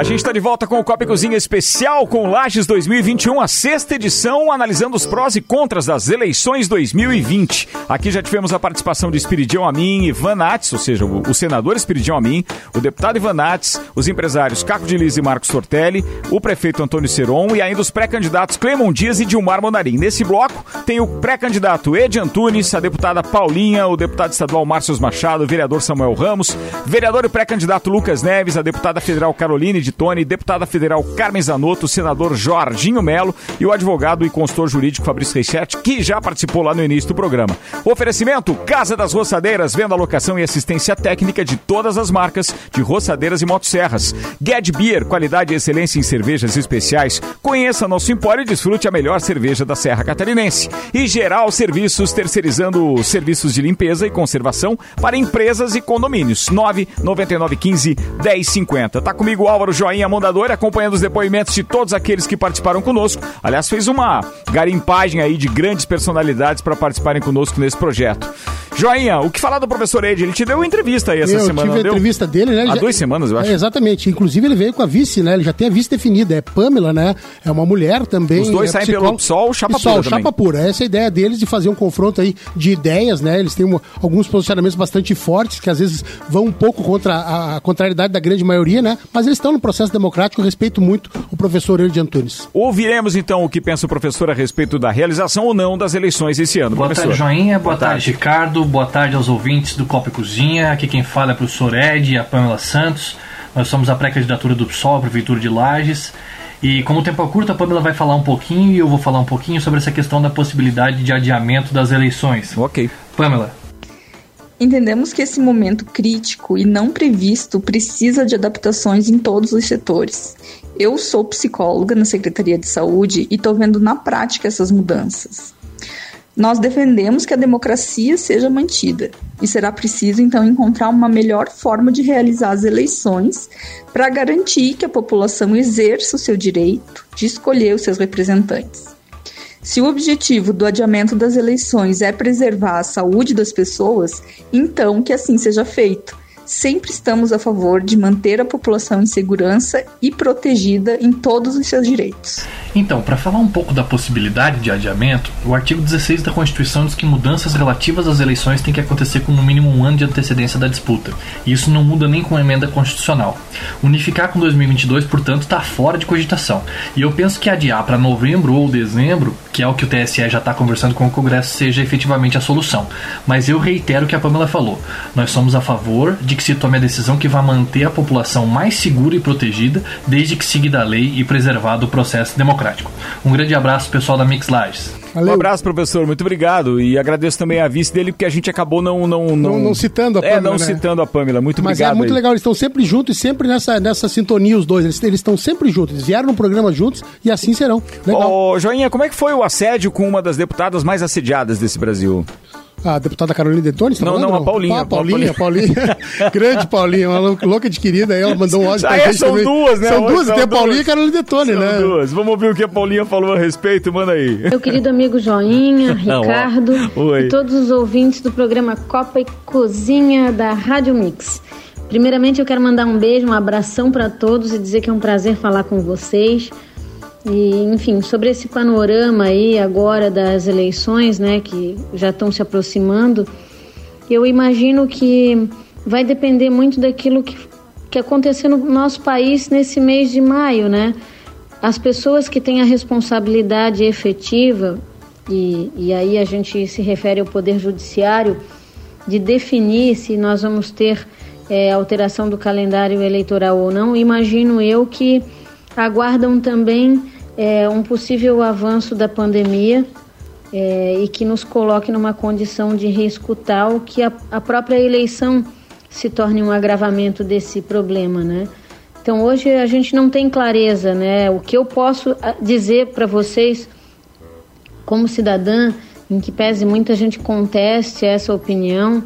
Speaker 1: A gente está de volta com o Copa Cozinha especial com Lages 2021, a sexta edição, analisando os prós e contras das eleições 2020. Aqui já tivemos a participação de Espiridião Amin e Van Nates, ou seja, o, senador Espiridião Amin, o deputado Ivan Nates, os empresários Caco de Liz e Marcos Tortelli, o prefeito Antônio Seron e ainda os pré-candidatos Clemon Dias e Dilmar Monarim. Nesse bloco tem o pré-candidato Ed Antunes, a deputada Paulinha, o deputado estadual Márcio Machado, o vereador Samuel Ramos, vereador e pré-candidato Lucas Neves, a deputada federal Caroline de Tone, deputada federal Carmen Zanotto, senador Jorginho Melo e o advogado e consultor jurídico Fabrício Reichert, que já participou lá no início do programa. Oferecimento: Casa das Roçadeiras, venda locação e assistência técnica de todas as marcas de roçadeiras e motosserras. Ged Beer, qualidade e excelência em cervejas especiais. Conheça nosso empório e desfrute a melhor cerveja da Serra Catarinense. E Geral Serviços, terceirizando serviços de limpeza e conservação para empresas e condomínios. 99915 1050. Tá comigo Álvaro Joinha Mondador, acompanhando os depoimentos de todos aqueles que participaram conosco. Aliás, fez uma garimpagem aí de grandes personalidades para participarem conosco nesse projeto. Joinha, o que falar do professor Ed? Ele te deu uma entrevista aí essa
Speaker 2: eu
Speaker 1: semana,
Speaker 2: tive a
Speaker 1: deu?
Speaker 2: entrevista dele, né? Ele
Speaker 1: Há
Speaker 2: já-
Speaker 1: duas semanas, eu acho.
Speaker 2: É, exatamente. Inclusive, ele veio com a vice, né? Ele já tem a vice definida. É Pamela, né? É uma mulher também.
Speaker 1: Os dois
Speaker 2: é
Speaker 1: saem
Speaker 2: psicóloga.
Speaker 1: pelo PSOL, chapa
Speaker 2: PSOL,
Speaker 1: pura também.
Speaker 2: chapa pura. Essa é a ideia deles de fazer um confronto aí de ideias, né? Eles têm uma- alguns posicionamentos bastante fortes, que às vezes vão um pouco contra a, a contrariedade da grande maioria, né? Mas eles estão no processo democrático. Respeito muito o professor Eude Antunes.
Speaker 1: Ouviremos então o que pensa o professor a respeito da realização ou não das eleições esse ano.
Speaker 12: Boa
Speaker 1: professor.
Speaker 12: tarde, Joinha. Boa, tarde, Ricardo. Boa tarde aos ouvintes do Copa e Cozinha. Aqui quem fala é o professor Ed e a Pamela Santos. Nós somos a pré-candidatura do PSOL, à Prefeitura de Lages. E como o tempo é curto, a Pamela vai falar um pouquinho e eu vou falar um pouquinho sobre essa questão da possibilidade de adiamento das eleições.
Speaker 1: Ok.
Speaker 12: Pamela.
Speaker 13: Entendemos que esse momento crítico e não previsto precisa de adaptações em todos os setores. Eu sou psicóloga na Secretaria de Saúde e estou vendo na prática essas mudanças. Nós defendemos que a democracia seja mantida e será preciso então encontrar uma melhor forma de realizar as eleições para garantir que a população exerça o seu direito de escolher os seus representantes. Se o objetivo do adiamento das eleições é preservar a saúde das pessoas, então que assim seja feito. Sempre estamos a favor de manter a população em segurança e protegida em todos os seus direitos.
Speaker 12: Então, para falar um pouco da possibilidade de adiamento, o artigo 16 da Constituição diz que mudanças relativas às eleições têm que acontecer com no mínimo um ano de antecedência da disputa. E isso não muda nem com a emenda constitucional. Unificar com 2022, portanto, está fora de cogitação. E eu penso que adiar para novembro ou dezembro, que é o que o TSE já está conversando com o Congresso, seja efetivamente a solução. Mas eu reitero o que a Pamela falou. Nós somos a favor de que se tome a decisão que vá manter a população mais segura e protegida, desde que seguida a lei e preservado o processo democrático. Um grande abraço, pessoal da Mix Lages.
Speaker 1: Um abraço, professor. Muito obrigado. E agradeço também a vice dele, porque a gente acabou não. Não,
Speaker 2: Não, não citando a
Speaker 1: É,
Speaker 2: Pamela,
Speaker 1: não
Speaker 2: né?
Speaker 1: citando a Pamela. Muito
Speaker 2: Mas
Speaker 1: obrigado.
Speaker 2: é muito
Speaker 1: aí.
Speaker 2: legal, eles estão sempre juntos e sempre nessa, nessa sintonia, os dois. Eles eles estão sempre juntos. Eles vieram no programa juntos e assim serão. Legal.
Speaker 1: Ô, Joinha, como é que foi o assédio com uma das deputadas mais assediadas desse Brasil?
Speaker 2: A deputada Carolina Detone, tá
Speaker 1: Não,
Speaker 2: falando,
Speaker 1: não, a Paulinha.
Speaker 2: Ah, Paulinha, Paulinha. (laughs) Grande Paulinha, uma lou- louca de querida. Ela mandou um áudio
Speaker 1: Ah,
Speaker 2: pra
Speaker 1: é,
Speaker 2: gente
Speaker 1: são
Speaker 2: também.
Speaker 1: duas, né?
Speaker 2: São duas,
Speaker 1: São
Speaker 2: tem a Paulinha
Speaker 1: duas.
Speaker 2: e a Carolina Detone,
Speaker 1: São
Speaker 2: né?
Speaker 1: duas. Vamos ouvir o que a Paulinha falou a respeito? Manda aí.
Speaker 14: Meu querido amigo Joinha, (laughs)
Speaker 1: Não.
Speaker 14: Ricardo
Speaker 1: Oi.
Speaker 14: e todos os ouvintes do programa Copa e Cozinha da Rádio Mix. Primeiramente eu quero mandar um beijo, um abração para todos e dizer que é um prazer falar com vocês. E, enfim, sobre esse panorama aí agora das eleições, né, que já estão se aproximando, eu imagino que vai depender muito daquilo que, que acontecer no nosso país nesse mês de maio, né? As pessoas que têm a responsabilidade efetiva, e, e aí a gente se refere ao Poder Judiciário, de definir se nós vamos ter é, alteração do calendário eleitoral ou não, imagino eu que aguardam também é, um possível avanço da pandemia é, e que nos coloque numa condição de risco tal que a, a própria eleição se torne um agravamento desse problema, né? Então hoje a gente não tem clareza, né? O que eu posso ah, dizer para vocês, como cidadã, em que pese muita gente conteste essa opinião,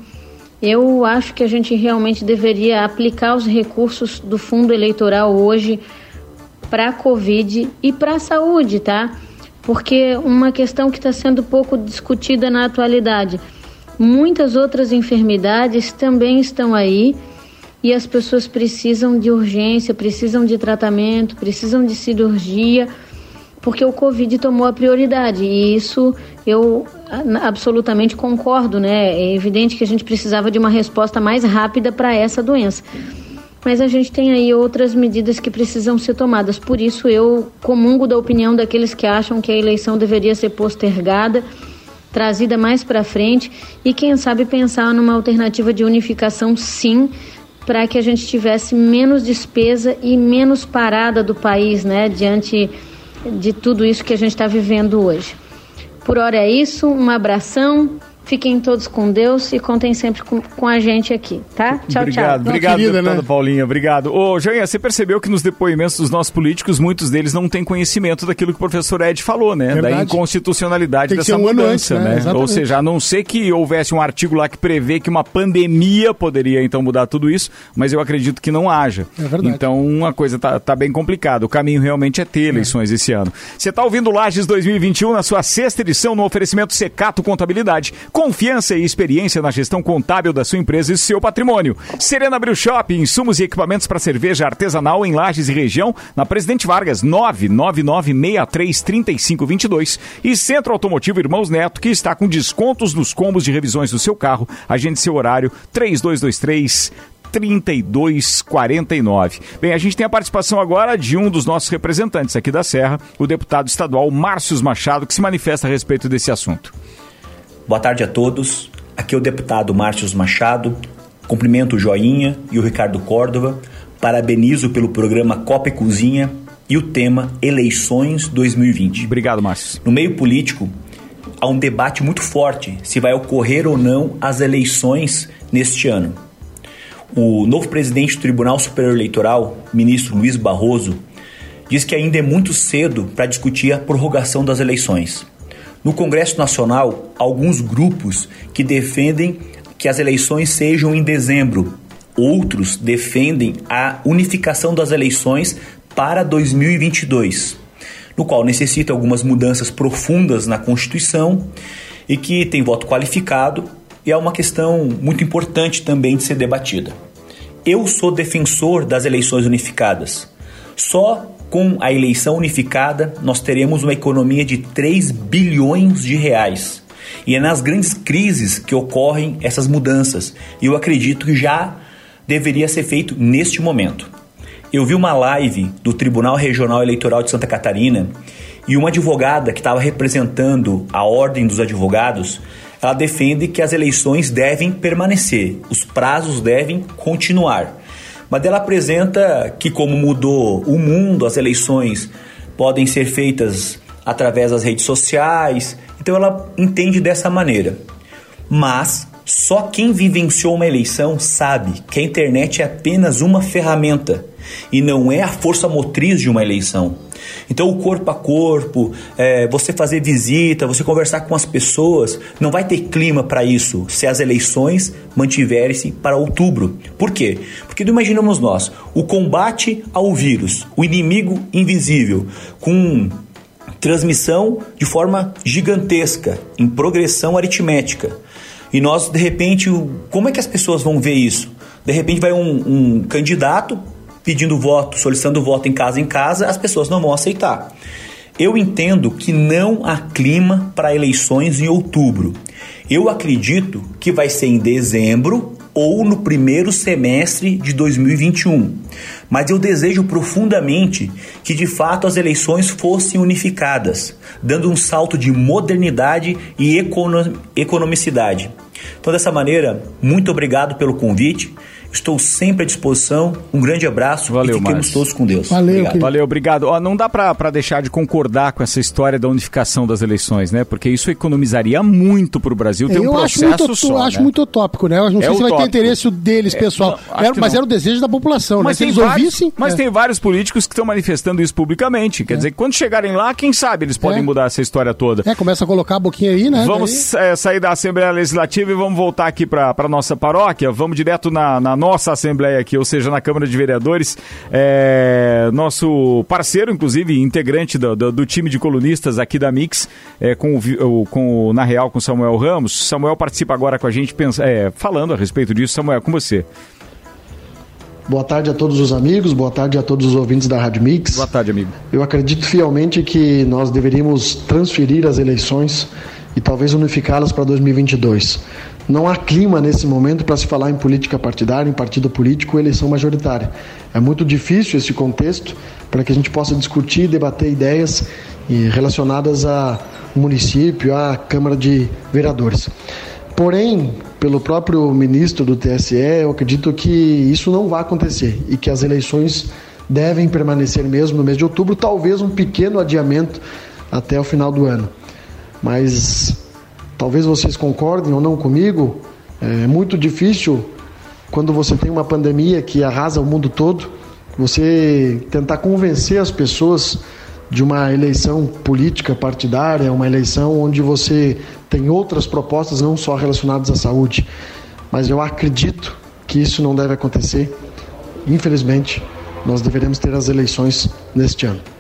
Speaker 14: eu acho que a gente realmente deveria aplicar os recursos do fundo eleitoral hoje para a Covid e para a saúde, tá? Porque uma questão que está sendo pouco discutida na atualidade, muitas outras enfermidades também estão aí e as pessoas precisam de urgência, precisam de tratamento, precisam de cirurgia, porque o Covid tomou a prioridade e isso eu absolutamente concordo, né? É evidente que a gente precisava de uma resposta mais rápida para essa doença. Mas a gente tem aí outras medidas que precisam ser tomadas. Por isso eu comungo da opinião daqueles que acham que a eleição deveria ser postergada, trazida mais para frente e quem sabe pensar numa alternativa de unificação sim, para que a gente tivesse menos despesa e menos parada do país, né, diante de tudo isso que a gente está vivendo hoje. Por hora é isso, um abração. Fiquem todos com Deus e contem sempre com, com a gente aqui, tá? Tchau,
Speaker 1: obrigado,
Speaker 14: tchau.
Speaker 1: Obrigado,
Speaker 2: querida,
Speaker 1: deputada
Speaker 2: né?
Speaker 1: Paulinha, obrigado. Ô, Janha, você percebeu que nos depoimentos dos nossos políticos, muitos deles não têm conhecimento daquilo que o professor Ed falou, né?
Speaker 2: Verdade.
Speaker 1: Da inconstitucionalidade
Speaker 2: Tem que
Speaker 1: dessa
Speaker 2: ser um ano
Speaker 1: mudança,
Speaker 2: antes, né?
Speaker 1: né?
Speaker 2: Exatamente.
Speaker 1: Ou seja, a não ser que houvesse um artigo lá que prevê que uma pandemia poderia então mudar tudo isso, mas eu acredito que não haja.
Speaker 2: É verdade.
Speaker 1: Então a coisa tá, tá bem complicada. O caminho realmente é ter eleições esse ano. Você tá ouvindo Lages 2021 na sua sexta edição no oferecimento Secato Contabilidade. Confiança e experiência na gestão contábil da sua empresa e seu patrimônio. Serena Brew Shop, insumos e equipamentos para cerveja artesanal em Lages e região, na Presidente Vargas, 999633522. E Centro Automotivo Irmãos Neto, que está com descontos nos combos de revisões do seu carro. Agende seu horário 3223 3249. Bem, a gente tem a participação agora de um dos nossos representantes aqui da Serra, o deputado estadual Márcios Machado, que se manifesta a respeito desse assunto.
Speaker 15: Boa tarde a todos. Aqui é o deputado Márcios Machado. Cumprimento o Joinha e o Ricardo Córdova. Parabenizo pelo programa Copa e Cozinha e o tema Eleições 2020.
Speaker 1: Obrigado, Márcio.
Speaker 15: No meio político, há um debate muito forte se vai ocorrer ou não as eleições neste ano. O novo presidente do Tribunal Superior Eleitoral, ministro Luiz Barroso, diz que ainda é muito cedo para discutir a prorrogação das eleições. No Congresso Nacional, alguns grupos que defendem que as eleições sejam em dezembro. Outros defendem a unificação das eleições para 2022, no qual necessita algumas mudanças profundas na Constituição e que tem voto qualificado e é uma questão muito importante também de ser debatida. Eu sou defensor das eleições unificadas. Só com a eleição unificada nós teremos uma economia de 3 bilhões de reais. E é nas grandes crises que ocorrem essas mudanças. E eu acredito que já deveria ser feito neste momento. Eu vi uma live do Tribunal Regional Eleitoral de Santa Catarina e uma advogada que estava representando a Ordem dos Advogados, ela defende que as eleições devem permanecer, os prazos devem continuar. Mas ela apresenta que como mudou o mundo, as eleições podem ser feitas através das redes sociais, então ela entende dessa maneira. Mas só quem vivenciou uma eleição sabe que a internet é apenas uma ferramenta e não é a força motriz de uma eleição. Então, o corpo a corpo, é, você fazer visita, você conversar com as pessoas, não vai ter clima para isso se as eleições mantiverem-se para outubro. Por quê? Porque imaginamos nós o combate ao vírus, o inimigo invisível, com transmissão de forma gigantesca, em progressão aritmética. E nós, de repente, como é que as pessoas vão ver isso? De repente vai um, um candidato pedindo voto, solicitando voto em casa em casa, as pessoas não vão aceitar. Eu entendo que não há clima para eleições em outubro. Eu acredito que vai ser em dezembro ou no primeiro semestre de 2021. Mas eu desejo profundamente que de fato as eleições fossem unificadas, dando um salto de modernidade e econo economicidade. Então, dessa maneira, muito obrigado pelo convite. Estou sempre à disposição. Um grande abraço
Speaker 1: Valeu,
Speaker 15: e fiquemos
Speaker 1: Márcio.
Speaker 15: todos com Deus.
Speaker 2: Valeu,
Speaker 15: Obrigado.
Speaker 1: Valeu, obrigado. Ó, não dá pra deixar de concordar com essa história da unificação das eleições, né? Porque isso economizaria muito pro Brasil. Tem um
Speaker 2: eu acho
Speaker 1: processo
Speaker 2: muito,
Speaker 1: só,
Speaker 2: acho
Speaker 1: né?
Speaker 2: muito utópico, né? Eu não
Speaker 1: É
Speaker 2: sei se vai ter
Speaker 1: utópico.
Speaker 2: interesse deles, pessoal.
Speaker 1: não, acho
Speaker 2: Era-
Speaker 1: que
Speaker 2: mas
Speaker 1: não.
Speaker 2: era o desejo da população,
Speaker 1: Mas,
Speaker 2: né?
Speaker 1: tem
Speaker 2: Se eles
Speaker 1: vários,
Speaker 2: ouvissem.
Speaker 1: mas
Speaker 2: é.
Speaker 1: tem vários políticos que estão manifestando isso publicamente. Quer dizer, que quando chegarem lá, quem sabe eles podem
Speaker 2: É.
Speaker 1: mudar essa história toda.
Speaker 2: É, começa a colocar a boquinha aí, né?
Speaker 1: Vamos é, sair da Assembleia Legislativa e vamos voltar aqui para a nossa paróquia. Vamos direto na, na nossa Assembleia aqui, ou seja, na Câmara de Vereadores. É, nosso parceiro, inclusive, integrante do, do- do time de colunistas aqui da Mix, é, com, o, com o Na Real, com Samuel Ramos. Samuel participa agora com a gente pensa- é, falando a respeito disso. Samuel, com você.
Speaker 16: Boa tarde a todos os amigos, boa tarde a todos os ouvintes da Rádio Mix.
Speaker 1: Boa tarde, amigo.
Speaker 16: Eu acredito fielmente que nós deveríamos transferir as eleições e talvez unificá-las para 2022. Não há clima nesse momento para se falar em política partidária, em partido político eleição majoritária. É muito difícil esse contexto para que a gente possa discutir debater ideias e relacionadas ao município, à Câmara de Vereadores. Porém, pelo próprio ministro do TSE, eu acredito que isso não vai acontecer e que as eleições devem permanecer mesmo no mês de outubro, talvez um pequeno adiamento até o final do ano. Mas talvez vocês concordem ou não comigo, é muito difícil quando você tem uma pandemia que arrasa o mundo todo, você tentar convencer as pessoas de uma eleição política partidária, uma eleição onde você tem outras propostas não só relacionadas à saúde. Mas eu acredito que isso não deve acontecer. Infelizmente, nós deveremos ter as eleições neste ano.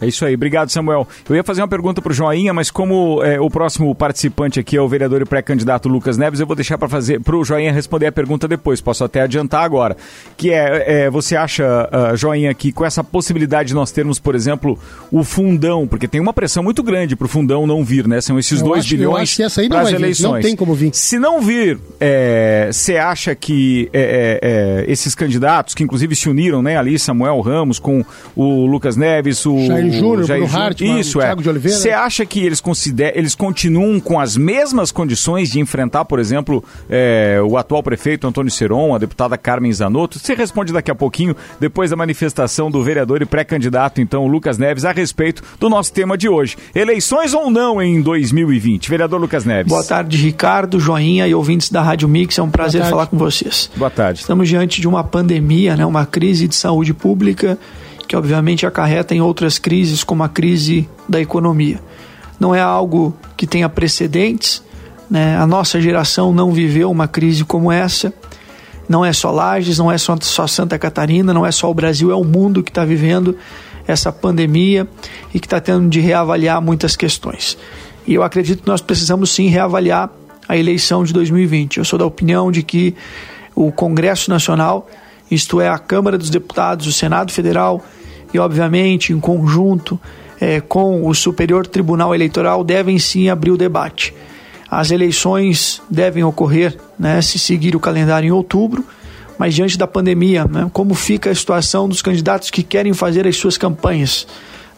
Speaker 1: É isso aí, obrigado Samuel. Eu ia fazer uma pergunta pro Joinha, mas como é, o próximo participante aqui é o vereador e pré-candidato Lucas Neves, eu vou deixar para fazer pro Joinha responder a pergunta depois. Posso até adiantar agora. Que é, é, você acha, ah, Joinha, que com essa possibilidade de nós termos, por exemplo, o fundão, porque tem uma pressão muito grande pro fundão não vir, né? São esses
Speaker 2: Eu
Speaker 1: 2
Speaker 2: acho- eu
Speaker 1: bilhões
Speaker 2: não
Speaker 1: pras
Speaker 2: vai vir,
Speaker 1: eleições.
Speaker 2: não tem como vir.
Speaker 1: Se não vir, você acha que é, é, é, esses candidatos, que inclusive se uniram, né? Ali, Samuel Ramos com o Lucas Neves, o
Speaker 2: Jair Júnior,
Speaker 1: Jair
Speaker 2: Bruno
Speaker 1: Júnior,
Speaker 2: Hartmann,
Speaker 1: isso é.
Speaker 2: Thiago de Oliveira.
Speaker 1: Você acha que eles eles continuam com as mesmas condições de enfrentar, por exemplo, é, o atual prefeito Antônio Seron, a deputada Carmen Zanotto? Você responde daqui a pouquinho, depois da manifestação do vereador e pré-candidato, então, Lucas Neves, a respeito do nosso tema de hoje. Eleições ou não em 2020? Vereador Lucas Neves.
Speaker 17: Boa tarde, Ricardo, Joinha e ouvintes da Rádio Mix. É um prazer falar com vocês.
Speaker 1: Boa tarde.
Speaker 17: Estamos diante de uma pandemia, né, uma crise de saúde pública que obviamente acarreta em outras crises, como a crise da economia. Não é algo que tenha precedentes, né? a nossa geração não viveu uma crise como essa. Não é só Lages, não é só, só Santa Catarina, não é só o Brasil, é o mundo que está vivendo essa pandemia e que está tendo de reavaliar muitas questões. E eu acredito que nós precisamos sim reavaliar a eleição de 2020. Eu sou da opinião de que o Congresso Nacional, isto é, a Câmara dos Deputados, o Senado Federal e, obviamente, em conjunto eh, com o Superior Tribunal Eleitoral, devem sim abrir o debate. As eleições devem ocorrer, né, se seguir o calendário em outubro, mas diante da pandemia, né, como fica a situação dos candidatos que querem fazer as suas campanhas?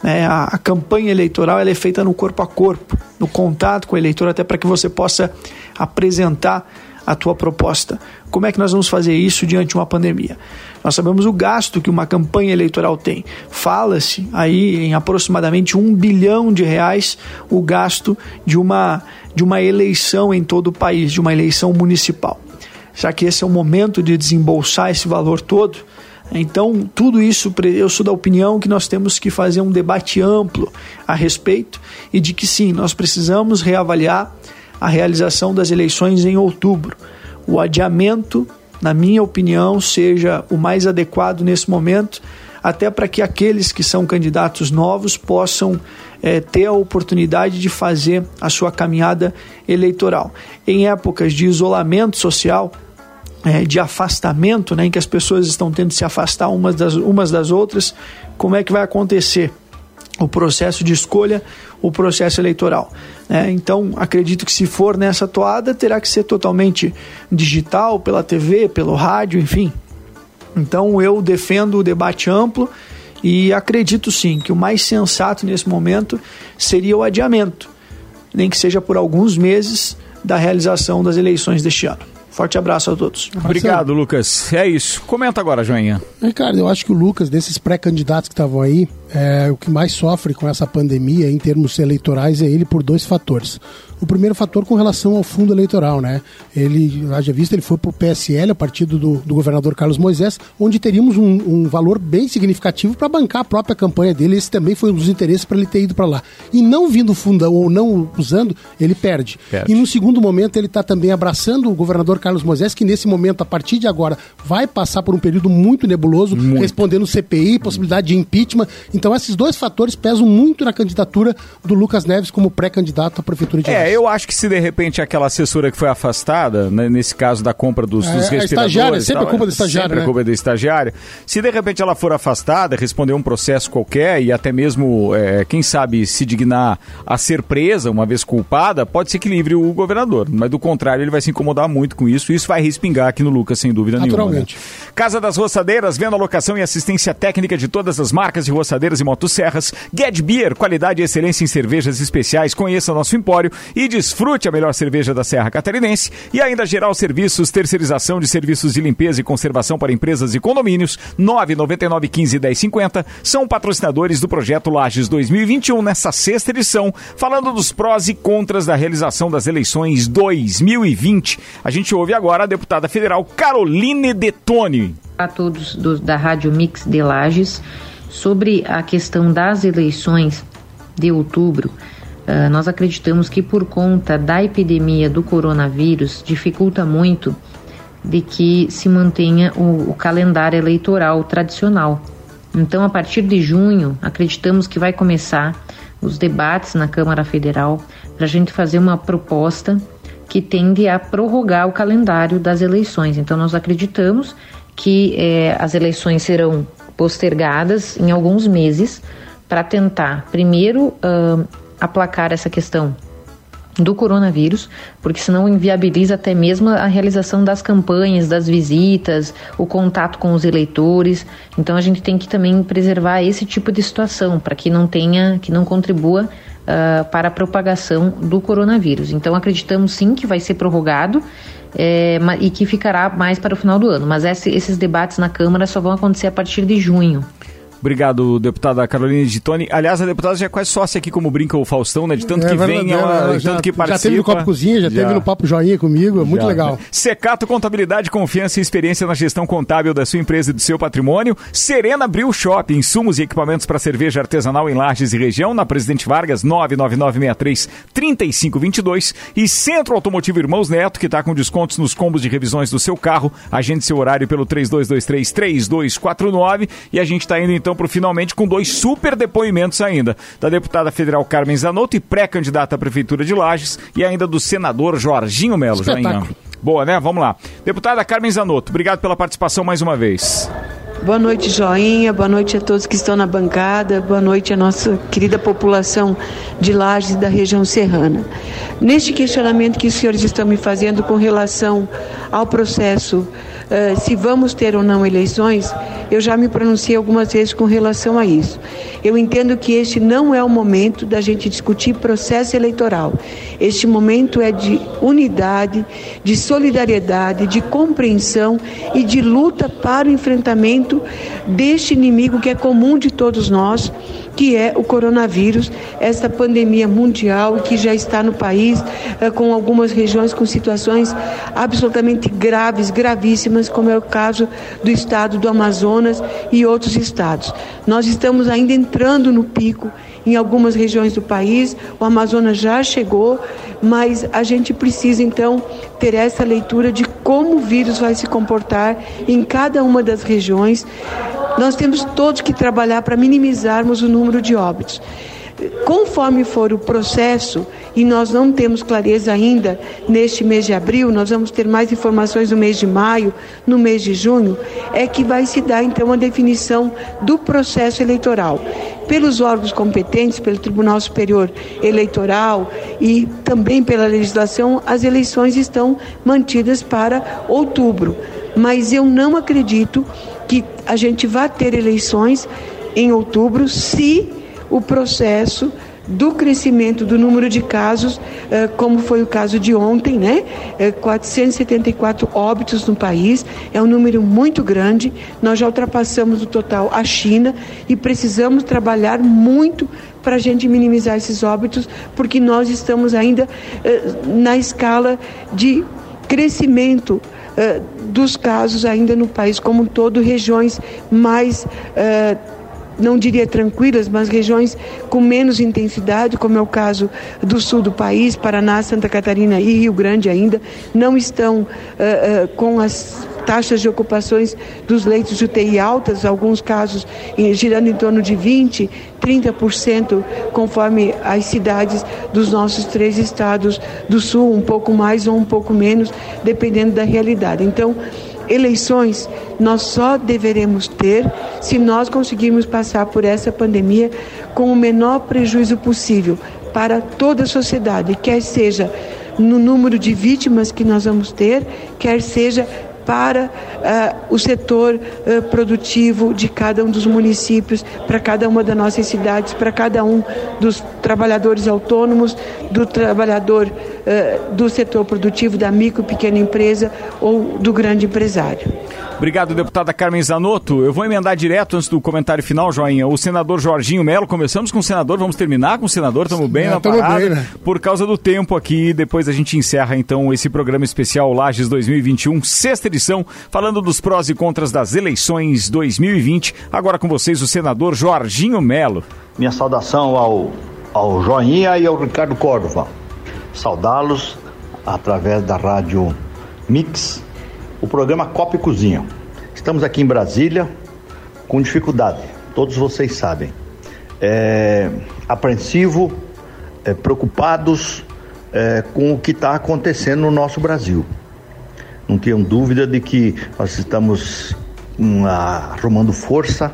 Speaker 17: Né, a, a campanha eleitoral ela é feita no corpo a corpo, no contato com o eleitor, até para que você possa apresentar a tua proposta. Como é que nós vamos fazer isso diante de uma pandemia? Nós sabemos o gasto que uma campanha eleitoral tem. Fala-se aí em aproximadamente um bilhão de reais o gasto de uma, de uma eleição em todo o país, de uma eleição municipal. Já que esse é o momento de desembolsar esse valor todo, então, tudo isso, eu sou da opinião que nós temos que fazer um debate amplo a respeito e de que sim, nós precisamos reavaliar a realização das eleições em outubro. O adiamento, na minha opinião, seja o mais adequado nesse momento, até para que aqueles que são candidatos novos possam é, ter a oportunidade de fazer a sua caminhada eleitoral. Em épocas de isolamento social, é, de afastamento, né, em que as pessoas estão tendo se afastar umas das, umas das outras, como é que vai acontecer o processo de escolha, o processo eleitoral. Né? Então, acredito que se for nessa toada, terá que ser totalmente digital, pela TV, pelo rádio, enfim. Então, eu defendo o debate amplo e acredito sim que o mais sensato nesse momento seria o adiamento, nem que seja por alguns meses, da realização das eleições deste ano. Forte abraço a todos.
Speaker 1: Obrigado, Lucas. É isso. Comenta agora, Joinha.
Speaker 2: Ricardo, eu acho que o Lucas, desses pré-candidatos que estavam aí, é, o que mais sofre com essa pandemia em termos eleitorais é ele por dois fatores. O primeiro fator com relação ao fundo eleitoral, né? Ele, haja vista, ele foi para o PSL, a partido do, do, governador Carlos Moisés, onde teríamos um, um valor bem significativo para bancar a própria campanha dele. Esse também foi um dos interesses para ele ter ido para lá. E não vindo fundão ou não usando, ele perde. perde. E no segundo momento, ele está também abraçando o governador Carlos Moisés, que nesse momento, a partir de agora, vai passar por um período muito nebuloso, muito. respondendo CPI, possibilidade de impeachment. Então, esses dois fatores pesam muito na candidatura do Lucas Neves como pré-candidato à prefeitura de
Speaker 1: É, eu acho que se de repente aquela assessora que foi afastada, né, nesse caso da compra dos, é, dos respiradores...
Speaker 2: estagiária, sempre tal, culpa do estagiário,
Speaker 1: Sempre
Speaker 2: né?
Speaker 1: culpa do estagiário. Se de repente ela for afastada, responder um processo qualquer e até mesmo, é, quem sabe, se dignar a ser presa, uma vez culpada, pode ser que livre o governador. Mas do contrário, ele vai se incomodar muito com isso e isso vai respingar aqui no Lucas, sem dúvida nenhuma. Né? Casa das Roçadeiras, venda, locação e assistência técnica de todas as marcas de roçadeiras e motosserras. Get Beer, qualidade e excelência em cervejas especiais. Conheça nosso empório e desfrute a melhor cerveja da Serra Catarinense. E ainda Geral Serviços, terceirização de serviços de limpeza e conservação para empresas e condomínios. 999 15 1050 são patrocinadores do projeto Lages 2021 nessa sexta edição, falando dos prós e contras da realização das eleições 2020. A gente ouve agora a deputada federal Caroline Detone.
Speaker 18: A todos do, da Rádio Mix de Lages sobre a questão das eleições de outubro. Uh, nós acreditamos que por conta da epidemia do coronavírus dificulta muito de que se mantenha o, o calendário eleitoral tradicional. Então, a partir de junho, acreditamos que vai começar os debates na Câmara Federal para a gente fazer uma proposta que tende a prorrogar o calendário das eleições. Então, nós acreditamos que eh, as eleições serão postergadas em alguns meses para tentar, primeiro, uh, aplacar essa questão do coronavírus, porque senão inviabiliza até mesmo a realização das campanhas, das visitas, o contato com os eleitores. Então a gente tem que também preservar esse tipo de situação para que não tenha, que não contribua uh, para a propagação do coronavírus. Então acreditamos sim que vai ser prorrogado. É, e que ficará mais para o final do ano. Mas esse, esses debates na Câmara só vão acontecer a partir de junho.
Speaker 1: Obrigado, deputada Carolina de Tony. Aliás, a deputada já é quase sócia aqui, como brinca o Faustão, né? De tanto é, que vem, ela, de tanto que participa.
Speaker 2: Já teve no Copo Cozinha, já, já. teve no Papo Joinha comigo, é muito já, legal. Né?
Speaker 1: Secato Contabilidade, confiança e experiência na gestão contábil da sua empresa e do seu patrimônio. Serena Bril Shop, insumos e equipamentos para cerveja artesanal em Lages e região, na Presidente Vargas, 99963-3522. E Centro Automotivo Irmãos Neto, que está com descontos nos combos de revisões do seu carro. Agende seu horário pelo 3223-3249. E a gente está indo então para finalmente com dois super depoimentos ainda, da deputada federal Carmen Zanotto e pré-candidata à prefeitura de Lages e ainda do senador Jorginho Melo. Joinha. Boa, né? Vamos lá. Deputada Carmen Zanotto, obrigado pela participação mais uma vez.
Speaker 19: Boa noite, Joinha. Boa noite a todos que estão na bancada. Boa noite à nossa querida população de Lages e da região serrana. Neste questionamento que os senhores estão me fazendo com relação ao processo uh, se vamos ter ou não eleições, eu já me pronunciei algumas vezes com relação a isso. Eu entendo que este não é o momento da gente discutir processo eleitoral. Este momento é de unidade, de solidariedade, de compreensão e de luta para o enfrentamento deste inimigo que é comum de todos nós que é o coronavírus, essa pandemia mundial que já está no país, eh, com algumas regiões com situações absolutamente graves, gravíssimas, como é o caso do estado do Amazonas e outros estados. Nós estamos ainda entrando no pico em algumas regiões do país, o Amazonas já chegou, mas a gente precisa então ter essa leitura de como o vírus vai se comportar em cada uma das regiões nós temos todos que trabalhar para minimizarmos o número de óbitos. Conforme for o processo, e nós não temos clareza ainda neste mês de abril, nós vamos ter mais informações no mês de maio, no mês de junho, é que vai se dar então a definição do processo eleitoral. Pelos órgãos competentes, pelo Tribunal Superior Eleitoral e também pela legislação, as eleições estão mantidas para outubro. Mas eu não acredito que a gente vai ter eleições em outubro se o processo do crescimento do número de casos, eh, como foi o caso de ontem, né? 474 eh, óbitos no país, é um número muito grande. Nós já ultrapassamos o total a China e precisamos trabalhar muito para a gente minimizar esses óbitos, porque nós estamos ainda eh, na escala de crescimento dos casos ainda no país como um todo, regiões mais não diria tranquilas, mas regiões com menos intensidade, como é o caso do sul do país, Paraná, Santa Catarina e Rio Grande ainda, não estão uh, uh, com as taxas de ocupações dos leitos de UTI altas, alguns casos girando em torno de 20%, 30%, conforme as cidades dos nossos três estados do sul, um pouco mais ou um pouco menos, dependendo da realidade. Então, eleições nós só deveremos ter se nós conseguirmos passar por essa pandemia com o menor prejuízo possível para toda a sociedade, quer seja no número de vítimas que nós vamos ter, quer seja para uh, o setor uh, produtivo de cada um dos municípios, para cada uma das nossas cidades, para cada um dos trabalhadores autônomos, do trabalhador uh, do setor produtivo, da micro e pequena empresa ou do grande empresário.
Speaker 1: Obrigado, deputada Carmen Zanotto. Eu vou emendar direto antes do comentário final, Joinha. O senador Jorginho Melo, começamos com o senador, vamos terminar com o senador, estamos bem é, na parada. Bem, né? Por causa do tempo aqui, depois a gente encerra então esse programa especial Lages 2021, sexta edição, falando dos prós e contras das eleições 2020. Agora com vocês o senador Jorginho Melo.
Speaker 20: Minha saudação ao, ao Joinha e ao Ricardo Córdova. Saudá-los através da rádio Mix o programa Copa e Cozinha. Estamos aqui em Brasília com dificuldade, todos vocês sabem. É, apreensivo, é, preocupados é, com o que está acontecendo no nosso Brasil. Não tenham dúvida de que nós estamos um, arrumando força,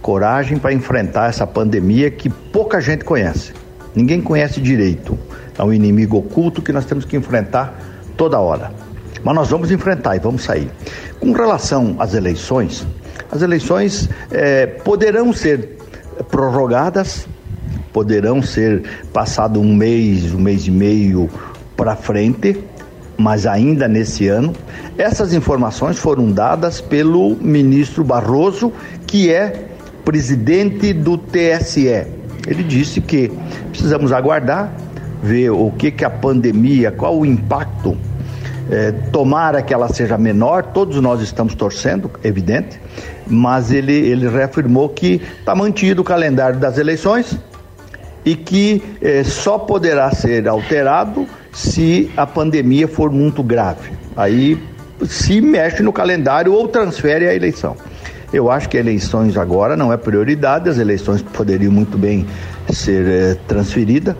Speaker 20: coragem para enfrentar essa pandemia que pouca gente conhece. Ninguém conhece direito. É um inimigo oculto que nós temos que enfrentar toda hora. Mas nós vamos enfrentar e vamos sair. Com relação às eleições, as eleições é, poderão ser prorrogadas, poderão ser passado um mês, um mês e meio para frente, mas ainda nesse ano. Essas informações foram dadas pelo ministro Barroso, que é presidente do TSE. Ele disse que precisamos aguardar, ver o que, que a pandemia, qual o impacto é, tomara que ela seja menor, todos nós estamos torcendo, evidente, mas ele, ele reafirmou que está mantido o calendário das eleições e que é, só poderá ser alterado se a pandemia for muito grave. Aí se mexe no calendário ou transfere a eleição. Eu acho que eleições agora não é prioridade, as eleições poderiam muito bem ser é, transferida.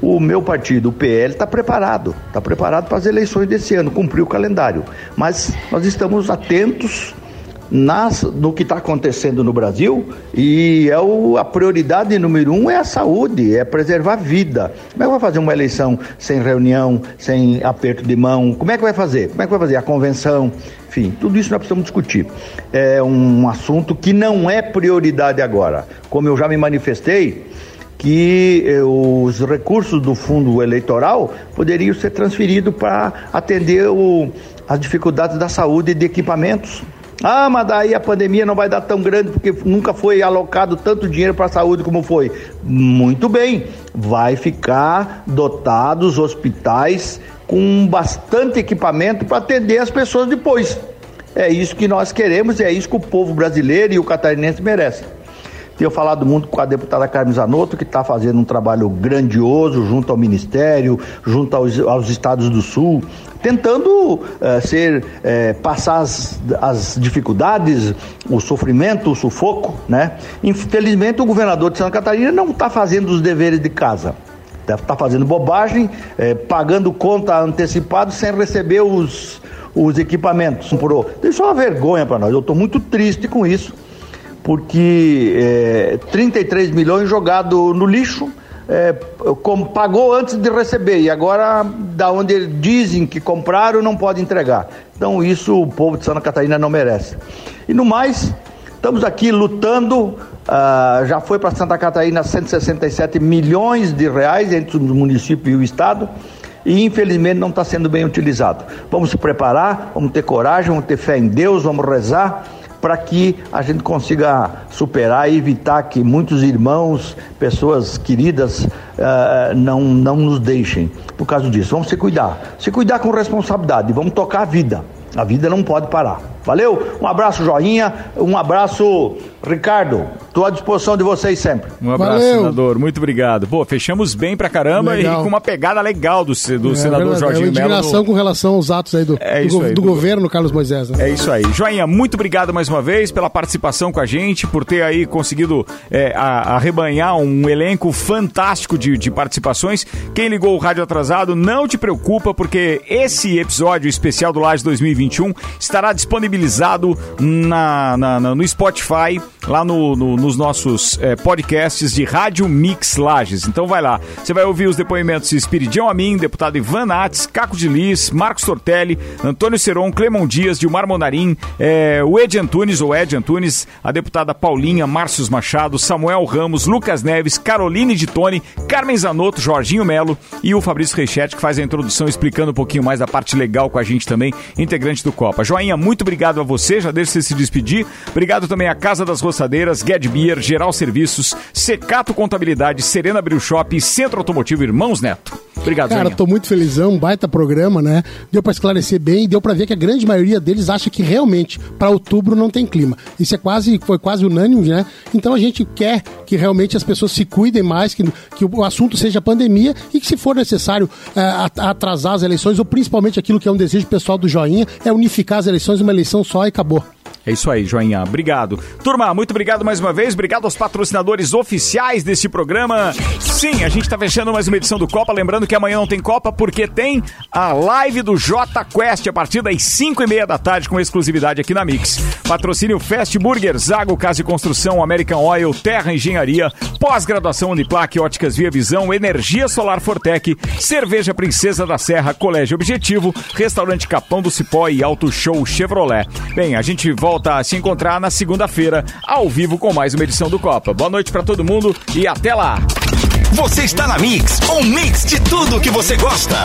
Speaker 20: O meu partido, o PL, está preparado, está preparado para as eleições desse ano, cumpriu o calendário. Mas nós estamos atentos nas, no que está acontecendo no Brasil e é o, a prioridade número um é a saúde, é preservar a vida. Como é que vai fazer uma eleição sem reunião, sem aperto de mão? Como é que vai fazer? Como é que vai fazer a convenção? Enfim, tudo isso nós precisamos discutir. É um assunto que não é prioridade agora. Como eu já me manifestei, que eh, os recursos do fundo eleitoral poderiam ser transferidos para atender o, as dificuldades da saúde e de equipamentos. Ah, mas daí a pandemia não vai dar tão grande porque nunca foi alocado tanto dinheiro para a saúde como foi. Muito bem, vai ficar dotados hospitais com bastante equipamento para atender as pessoas depois. É isso que nós queremos e é isso que o povo brasileiro e o catarinense merecem. Tenho falado muito com a deputada Carmen Zanotto, que está fazendo um trabalho grandioso junto ao Ministério, junto aos, aos Estados do Sul, tentando uh, ser uh, passar as, as, dificuldades, o sofrimento, o sufoco, né? Infelizmente o governador de Santa Catarina não está fazendo os deveres de casa. Está fazendo bobagem, eh, pagando conta antecipado sem receber os, os equipamentos. Isso é uma vergonha para nós. Eu estou muito triste com isso porque é, 33 milhões jogado no lixo, é, como pagou antes de receber e agora da onde dizem que compraram não pode entregar. Então isso o povo de Santa Catarina não merece. E no mais, estamos aqui lutando Uh, já foi para Santa Catarina 167 milhões de reais entre o município e o estado e infelizmente não está sendo bem utilizado. Vamos se preparar, vamos ter coragem, vamos ter fé em Deus, vamos rezar para que a gente consiga superar e evitar que muitos irmãos, pessoas queridas, uh, não, não nos deixem por causa disso. Vamos se cuidar, se cuidar com responsabilidade, vamos tocar a vida. A vida não pode parar. Valeu? Um abraço, joinha. Um abraço, Ricardo. Estou à disposição de vocês sempre.
Speaker 1: Um abraço, Valeu. senador. Muito obrigado. Pô, fechamos bem pra caramba legal. e com uma pegada legal do, do é, senador é, Jorginho Melo. É
Speaker 2: indignação com relação aos atos aí do, é do, aí, do, do, governo Carlos Moisés. Né?
Speaker 1: É isso aí. Joinha, muito obrigado mais uma vez pela participação com a gente, por ter aí conseguido é, arrebanhar um elenco fantástico de, de participações. Quem ligou o rádio atrasado, não te preocupa, porque esse episódio especial do Laje 2021 estará disponibilizado na, na, na no Spotify, lá no, no nos nossos é, podcasts de Rádio Mix Lages. Então vai lá. Você vai ouvir os depoimentos de Espiridião Amin, deputado Ivan Nates, Caco de Lis, Marcos Tortelli, Antônio Seron, Clemon Dias, Dilmar Monarim, é, o Ed Antunes, ou Ed Antunes, a deputada Paulinha, Márcios Machado, Samuel Ramos, Lucas Neves, Caroline de Tone, Carmen Zanotto, Jorginho Melo e o Fabrício Reichete, que faz a introdução explicando um pouquinho mais da parte legal com a gente também, integrante do Copa. Joinha, muito obrigado a você, já deixa você se despedir. Obrigado também à Casa das Roçadeiras, Ged Beer, Geral Serviços, Secato Contabilidade, Serena Bril Shop e Centro Automotivo Irmãos Neto. Obrigado,
Speaker 2: Cara, tô muito felizão, baita programa, né? Deu para esclarecer bem, deu para ver que a grande maioria deles acha que realmente para outubro não tem clima. Isso é quase foi quase unânime, né? Então a gente quer que realmente as pessoas se cuidem mais, que, que o assunto seja pandemia e que se for necessário é, atrasar as eleições ou principalmente aquilo que é um desejo pessoal do Joinha é unificar as eleições uma eleição só e acabou.
Speaker 1: É isso aí, Joinha. Obrigado. Turma, muito obrigado mais uma vez. Obrigado aos patrocinadores oficiais desse programa. Sim, a gente está fechando mais uma edição do Copa. Lembrando que amanhã não tem Copa porque tem a live do J Quest a partir das 5 e meia da tarde com exclusividade aqui na Mix. Patrocínio Fast Burger, Zago Casa e Construção, American Oil, Terra Engenharia, pós-graduação Uniplaque, Óticas Via Visão, Energia Solar Fortec, Cerveja Princesa da Serra, Colégio Objetivo, Restaurante Capão do Cipó e Auto Show Chevrolet. Bem, a gente volta volta a se encontrar na segunda-feira, ao vivo com mais uma edição do Copa. Boa noite para todo mundo e até lá.
Speaker 11: Você está na Mix, um mix de tudo que você gosta.